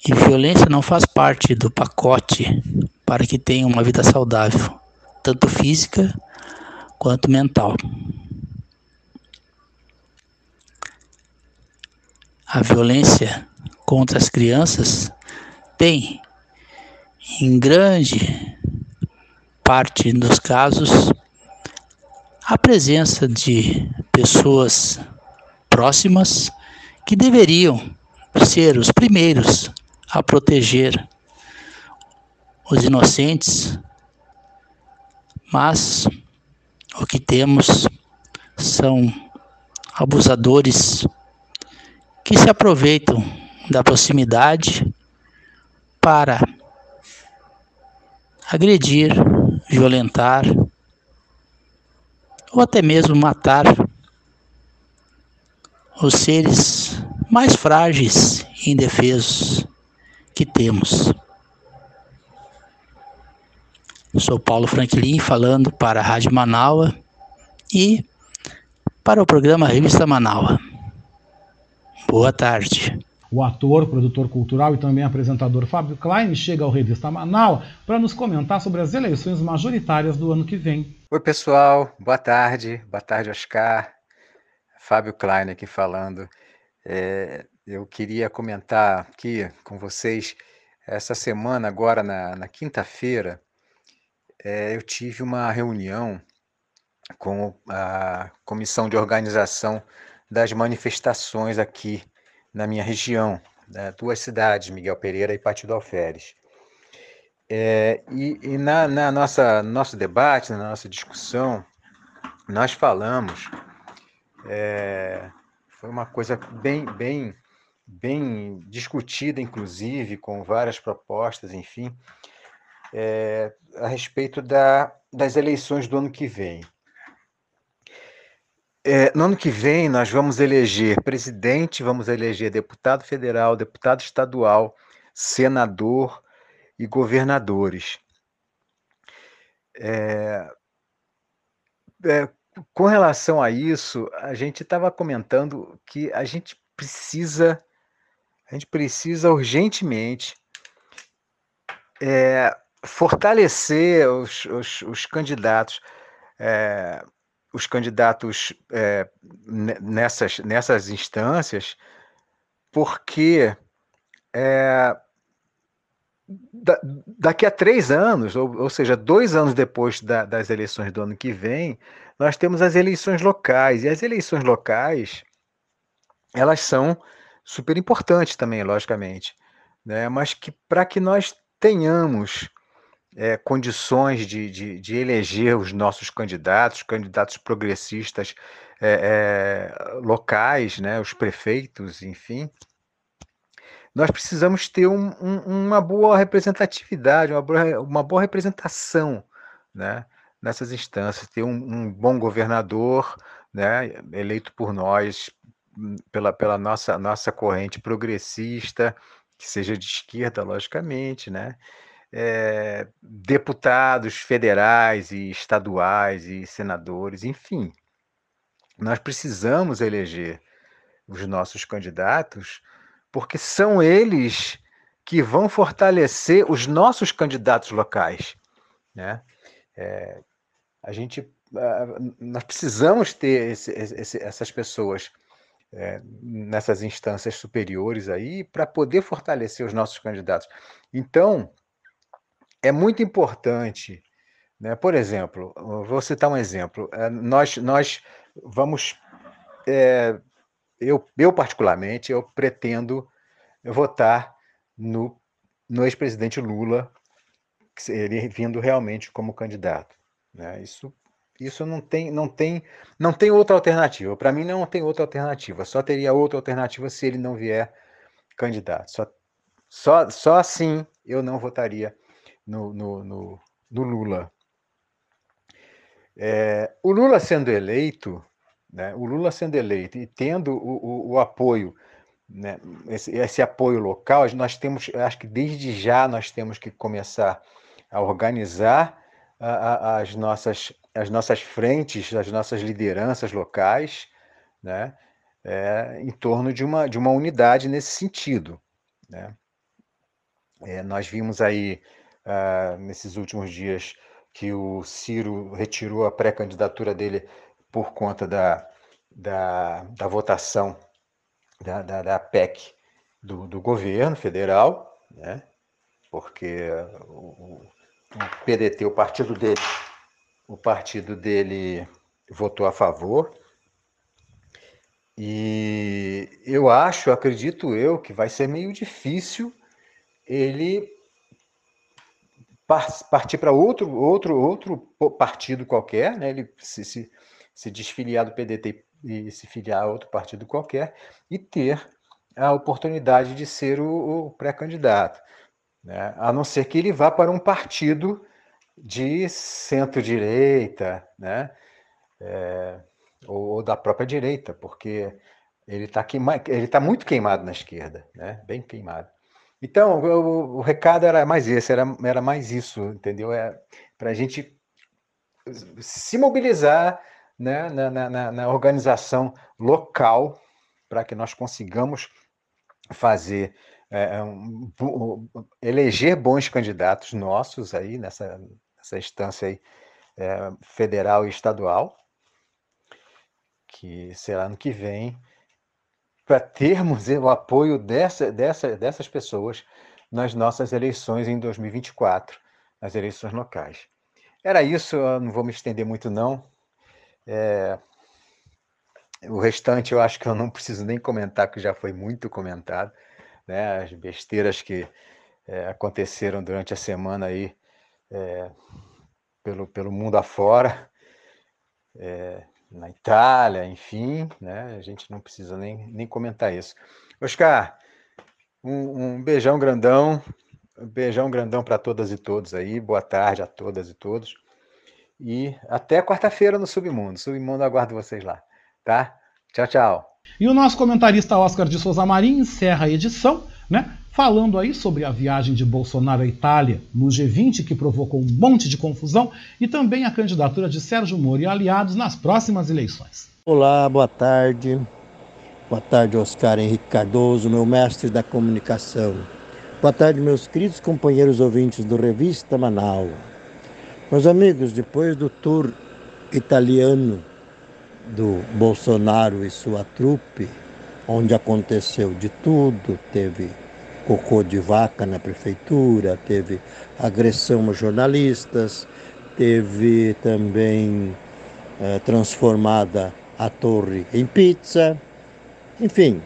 E violência não faz parte do pacote para que tenha uma vida saudável, tanto física quanto mental. A violência contra as crianças tem, em grande parte dos casos, a presença de pessoas próximas que deveriam ser os primeiros a proteger os inocentes, mas o que temos são abusadores que se aproveitam da proximidade para agredir, violentar ou até mesmo matar os seres mais frágeis e indefesos que temos. Sou Paulo Franklin falando para a Rádio Manaua e para o programa Revista Manaua. Boa tarde. O ator, produtor cultural e também apresentador Fábio Klein chega ao Revista Manaus para nos comentar sobre as eleições majoritárias do ano que vem. Oi, pessoal. Boa tarde. Boa tarde, Oscar. Fábio Klein aqui falando. É, eu queria comentar aqui com vocês, essa semana, agora na, na quinta-feira, é, eu tive uma reunião com a comissão de organização das manifestações aqui na minha região, né, duas cidades, Miguel Pereira e Partido Alferes. É, e, e na, na, nossa nosso debate, na nossa discussão, nós falamos, é, foi uma coisa bem, bem, bem discutida, inclusive, com várias propostas, enfim, é, a respeito da, das eleições do ano que vem. É, no ano que vem, nós vamos eleger presidente, vamos eleger deputado federal, deputado estadual, senador e governadores. É, é, com relação a isso, a gente estava comentando que a gente precisa, a gente precisa urgentemente é, fortalecer os, os, os candidatos é, os candidatos é, nessas, nessas instâncias, porque é, da, daqui a três anos, ou, ou seja, dois anos depois da, das eleições do ano que vem, nós temos as eleições locais. E as eleições locais, elas são super importantes também, logicamente, né? mas que para que nós tenhamos é, condições de, de, de, eleger os nossos candidatos, candidatos progressistas é, é, locais, né, os prefeitos, enfim, nós precisamos ter um, um, uma boa representatividade, uma boa, uma boa representação né, nessas instâncias, ter um, um bom governador né, eleito por nós, pela, pela nossa, nossa corrente progressista, que seja de esquerda, logicamente, né? É, deputados federais e estaduais e senadores, enfim. Nós precisamos eleger os nossos candidatos, porque são eles que vão fortalecer os nossos candidatos locais. Né? É, a gente, nós precisamos ter esse, esse, essas pessoas é, nessas instâncias superiores aí para poder fortalecer os nossos candidatos. Então, é muito importante, né? Por exemplo, vou citar um exemplo. Eh, nós, nós vamos, é, eu, eu particularmente, eu pretendo votar no, no ex-presidente Lula, ele vindo realmente como candidato. Né? Isso, isso não tem, não tem, não tem outra alternativa. Para mim não tem outra alternativa. Só teria outra alternativa se ele não vier candidato. Só, só, só assim eu não votaria no, no, no, no Lula. É, o Lula sendo eleito, né, o Lula sendo eleito e tendo o, o, o apoio, né, esse, esse, apoio local, nós temos, acho que desde já nós temos que começar a organizar a, a, as, nossas, as nossas frentes, as nossas lideranças locais, né, é, em torno de uma, de uma unidade nesse sentido. Né? É, nós vimos aí, uh, nesses últimos dias, que o Ciro retirou a pré-candidatura dele por conta da, da, da votação da, da, da PEC do, do, governo federal, né? porque o, o PDT, o partido dele, o partido dele votou a favor. E eu acho, acredito eu, que vai ser meio difícil ele partir para outro, outro, outro partido qualquer, né? ele se, se, se desfiliar do PDT e se filiar a outro partido qualquer e ter a oportunidade de ser o, o pré-candidato. Né? A não ser que ele vá para um partido de centro-direita, né? É, ou, ou, da própria direita, porque ele está ele tá muito queimado na esquerda, né? bem queimado. Então, o, o, recado era mais esse, era, era mais isso, entendeu? É, Para a gente se mobilizar né, na, na, na organização local para que nós consigamos fazer é, um, eleger bons candidatos nossos aí nessa, nessa instância aí, é, federal e estadual, que será ano que vem, para termos [LAUGHS] o apoio dessa, dessa, dessas pessoas nas nossas eleições em 2024, nas eleições locais. Era isso, não vou me estender muito não. É, o restante eu acho que eu não preciso nem comentar, porque já foi muito comentado, né? As besteiras que é, aconteceram durante a semana aí é, pelo, pelo mundo afora. É, na Itália, enfim, né? A gente não precisa nem, nem comentar isso. Oscar, um, um beijão grandão, um beijão grandão para todas e todos aí. Boa tarde a todas e todos. E até quarta-feira no Submundo. Submundo aguardo vocês lá, tá? Tchau, tchau. E o nosso comentarista Oscar de Souza Marim encerra a edição, né? falando aí sobre a viagem de Bolsonaro à Itália no G20, que provocou um monte de confusão, e também a candidatura de Sérgio Moro e aliados nas próximas eleições. Olá, boa tarde. Boa tarde, Oscar Henrique Cardoso, meu mestre da comunicação. Boa tarde, meus queridos companheiros ouvintes do Revista Manaus. Meus amigos, depois do tour italiano do Bolsonaro e sua trupe, onde aconteceu de tudo, teve cocô de vaca na prefeitura, teve agressão a jornalistas, teve também é, transformada a torre em pizza. Enfim,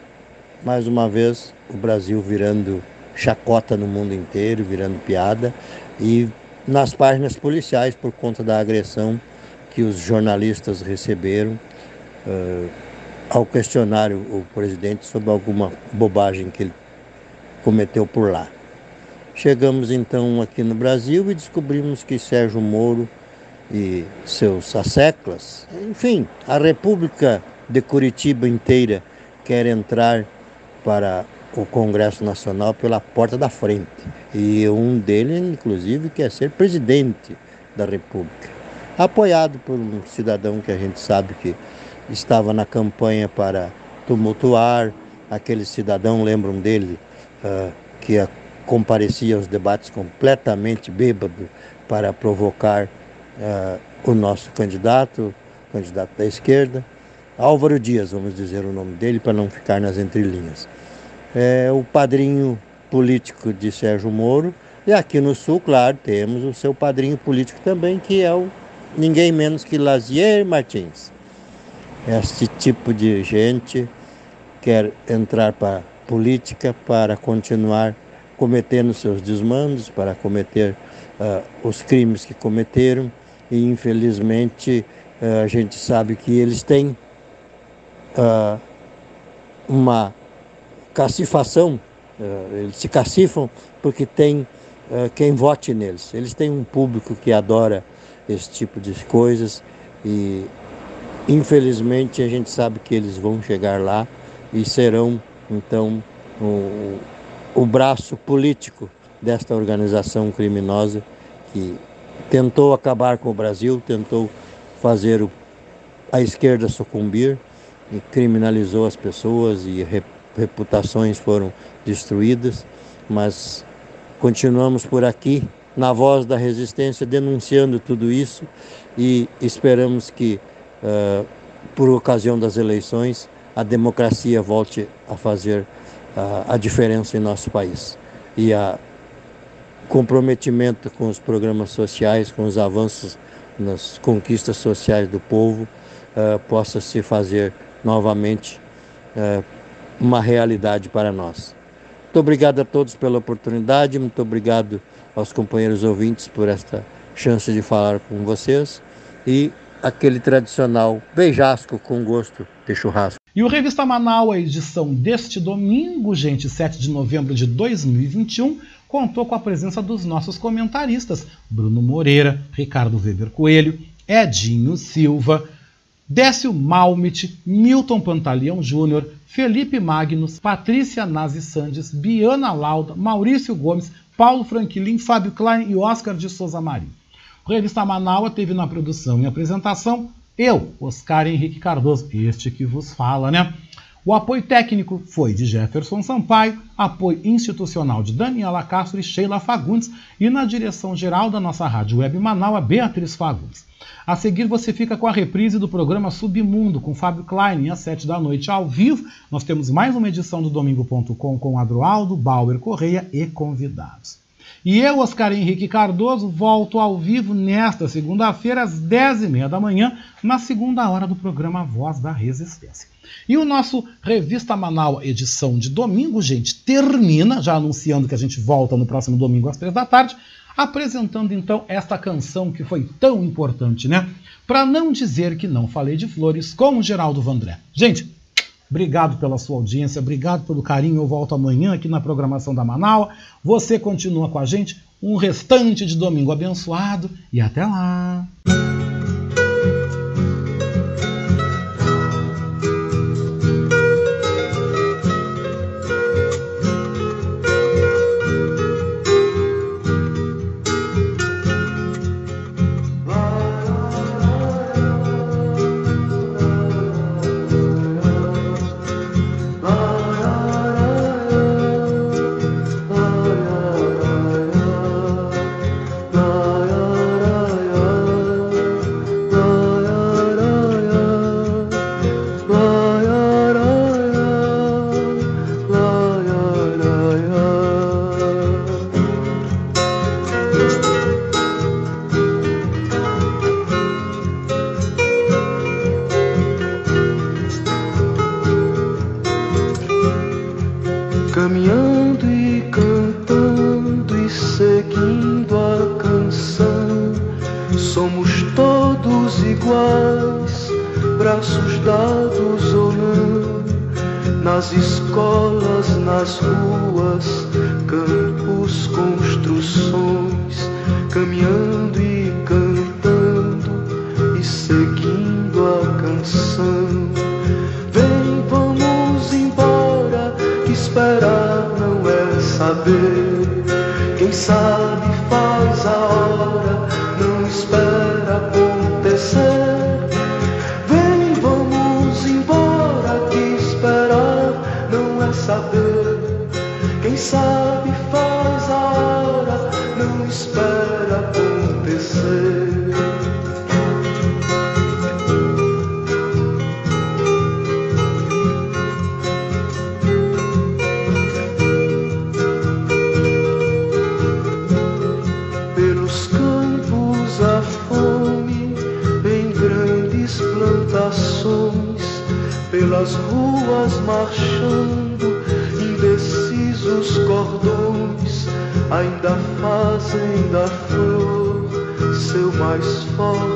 mais uma vez o Brasil virando chacota no mundo inteiro, virando piada e nas páginas policiais por conta da agressão que os jornalistas receberam uh, ao questionar o presidente sobre alguma bobagem que ele cometeu por lá. Chegamos então aqui no Brasil e descobrimos que Sérgio Moro e seus asseclas, enfim, a República de Curitiba inteira quer entrar para o Congresso Nacional pela porta da frente. E um deles, inclusive, quer ser presidente da República. Apoiado por um cidadão que a gente sabe que estava na campanha para tumultuar. Aquele cidadão, lembram dele, uh, que comparecia aos debates completamente bêbado para provocar uh, o nosso candidato, candidato da esquerda, Álvaro Dias, vamos dizer o nome dele para não ficar nas entrelinhas. É o padrinho político de Sérgio Moro, e aqui no Sul, claro, temos o seu padrinho político também, que é o ninguém menos que Lazier Martins. Este tipo de gente quer entrar para política para continuar cometendo seus desmandos, para cometer uh, os crimes que cometeram e infelizmente uh, a gente sabe que eles têm uh, uma cacifação, eles se cacifam porque tem quem vote neles. Eles têm um público que adora esse tipo de coisas e infelizmente a gente sabe que eles vão chegar lá e serão então, o, o braço político desta organização criminosa que tentou acabar com o Brasil, tentou fazer o, a esquerda sucumbir e criminalizou as pessoas e reputações foram destruídas, mas continuamos por aqui na voz da resistência denunciando tudo isso e esperamos que, uh, por ocasião das eleições, a democracia volte a fazer uh, a diferença em nosso país. E a comprometimento com os programas sociais, com os avanços nas conquistas sociais do povo, uh, possa se fazer novamente uh, uma realidade para nós. Muito obrigado a todos pela oportunidade, muito obrigado aos companheiros ouvintes por esta chance de falar com vocês e aquele tradicional beijasco com gosto de churrasco. E o Revista Manaus, a edição deste domingo, gente, 7 de novembro de 2021, contou com a presença dos nossos comentaristas: Bruno Moreira, Ricardo Weber Coelho, Edinho Silva, Décio Malmit, Milton Pantaleão Júnior, Felipe Magnus, Patrícia Nazi Sandes, Biana Lauda, Maurício Gomes, Paulo Franklin, Fábio Klein e Oscar de Souza Marinho. Revista Manaua teve na produção e apresentação eu, Oscar Henrique Cardoso, este que vos fala, né? O apoio técnico foi de Jefferson Sampaio, apoio institucional de Daniela Castro e Sheila Fagundes e na direção geral da nossa rádio web Manaus, Beatriz Fagundes. A seguir você fica com a reprise do programa Submundo com Fábio Klein às 7 da noite ao vivo. Nós temos mais uma edição do Domingo.com com Adroaldo, Bauer Correia e convidados. E eu, Oscar Henrique Cardoso, volto ao vivo nesta segunda-feira, às 10h30 da manhã, na segunda hora do programa Voz da Resistência. E o nosso Revista Manaus, edição de domingo, gente, termina, já anunciando que a gente volta no próximo domingo às três da tarde, apresentando então esta canção que foi tão importante, né? Para não dizer que não falei de flores com o Geraldo Vandré. Gente, Obrigado pela sua audiência, obrigado pelo carinho. Eu volto amanhã aqui na programação da Manaus. Você continua com a gente um restante de domingo abençoado e até lá. Espera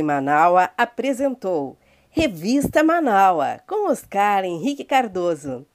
Web Manaua apresentou Revista Manaua com Oscar Henrique Cardoso.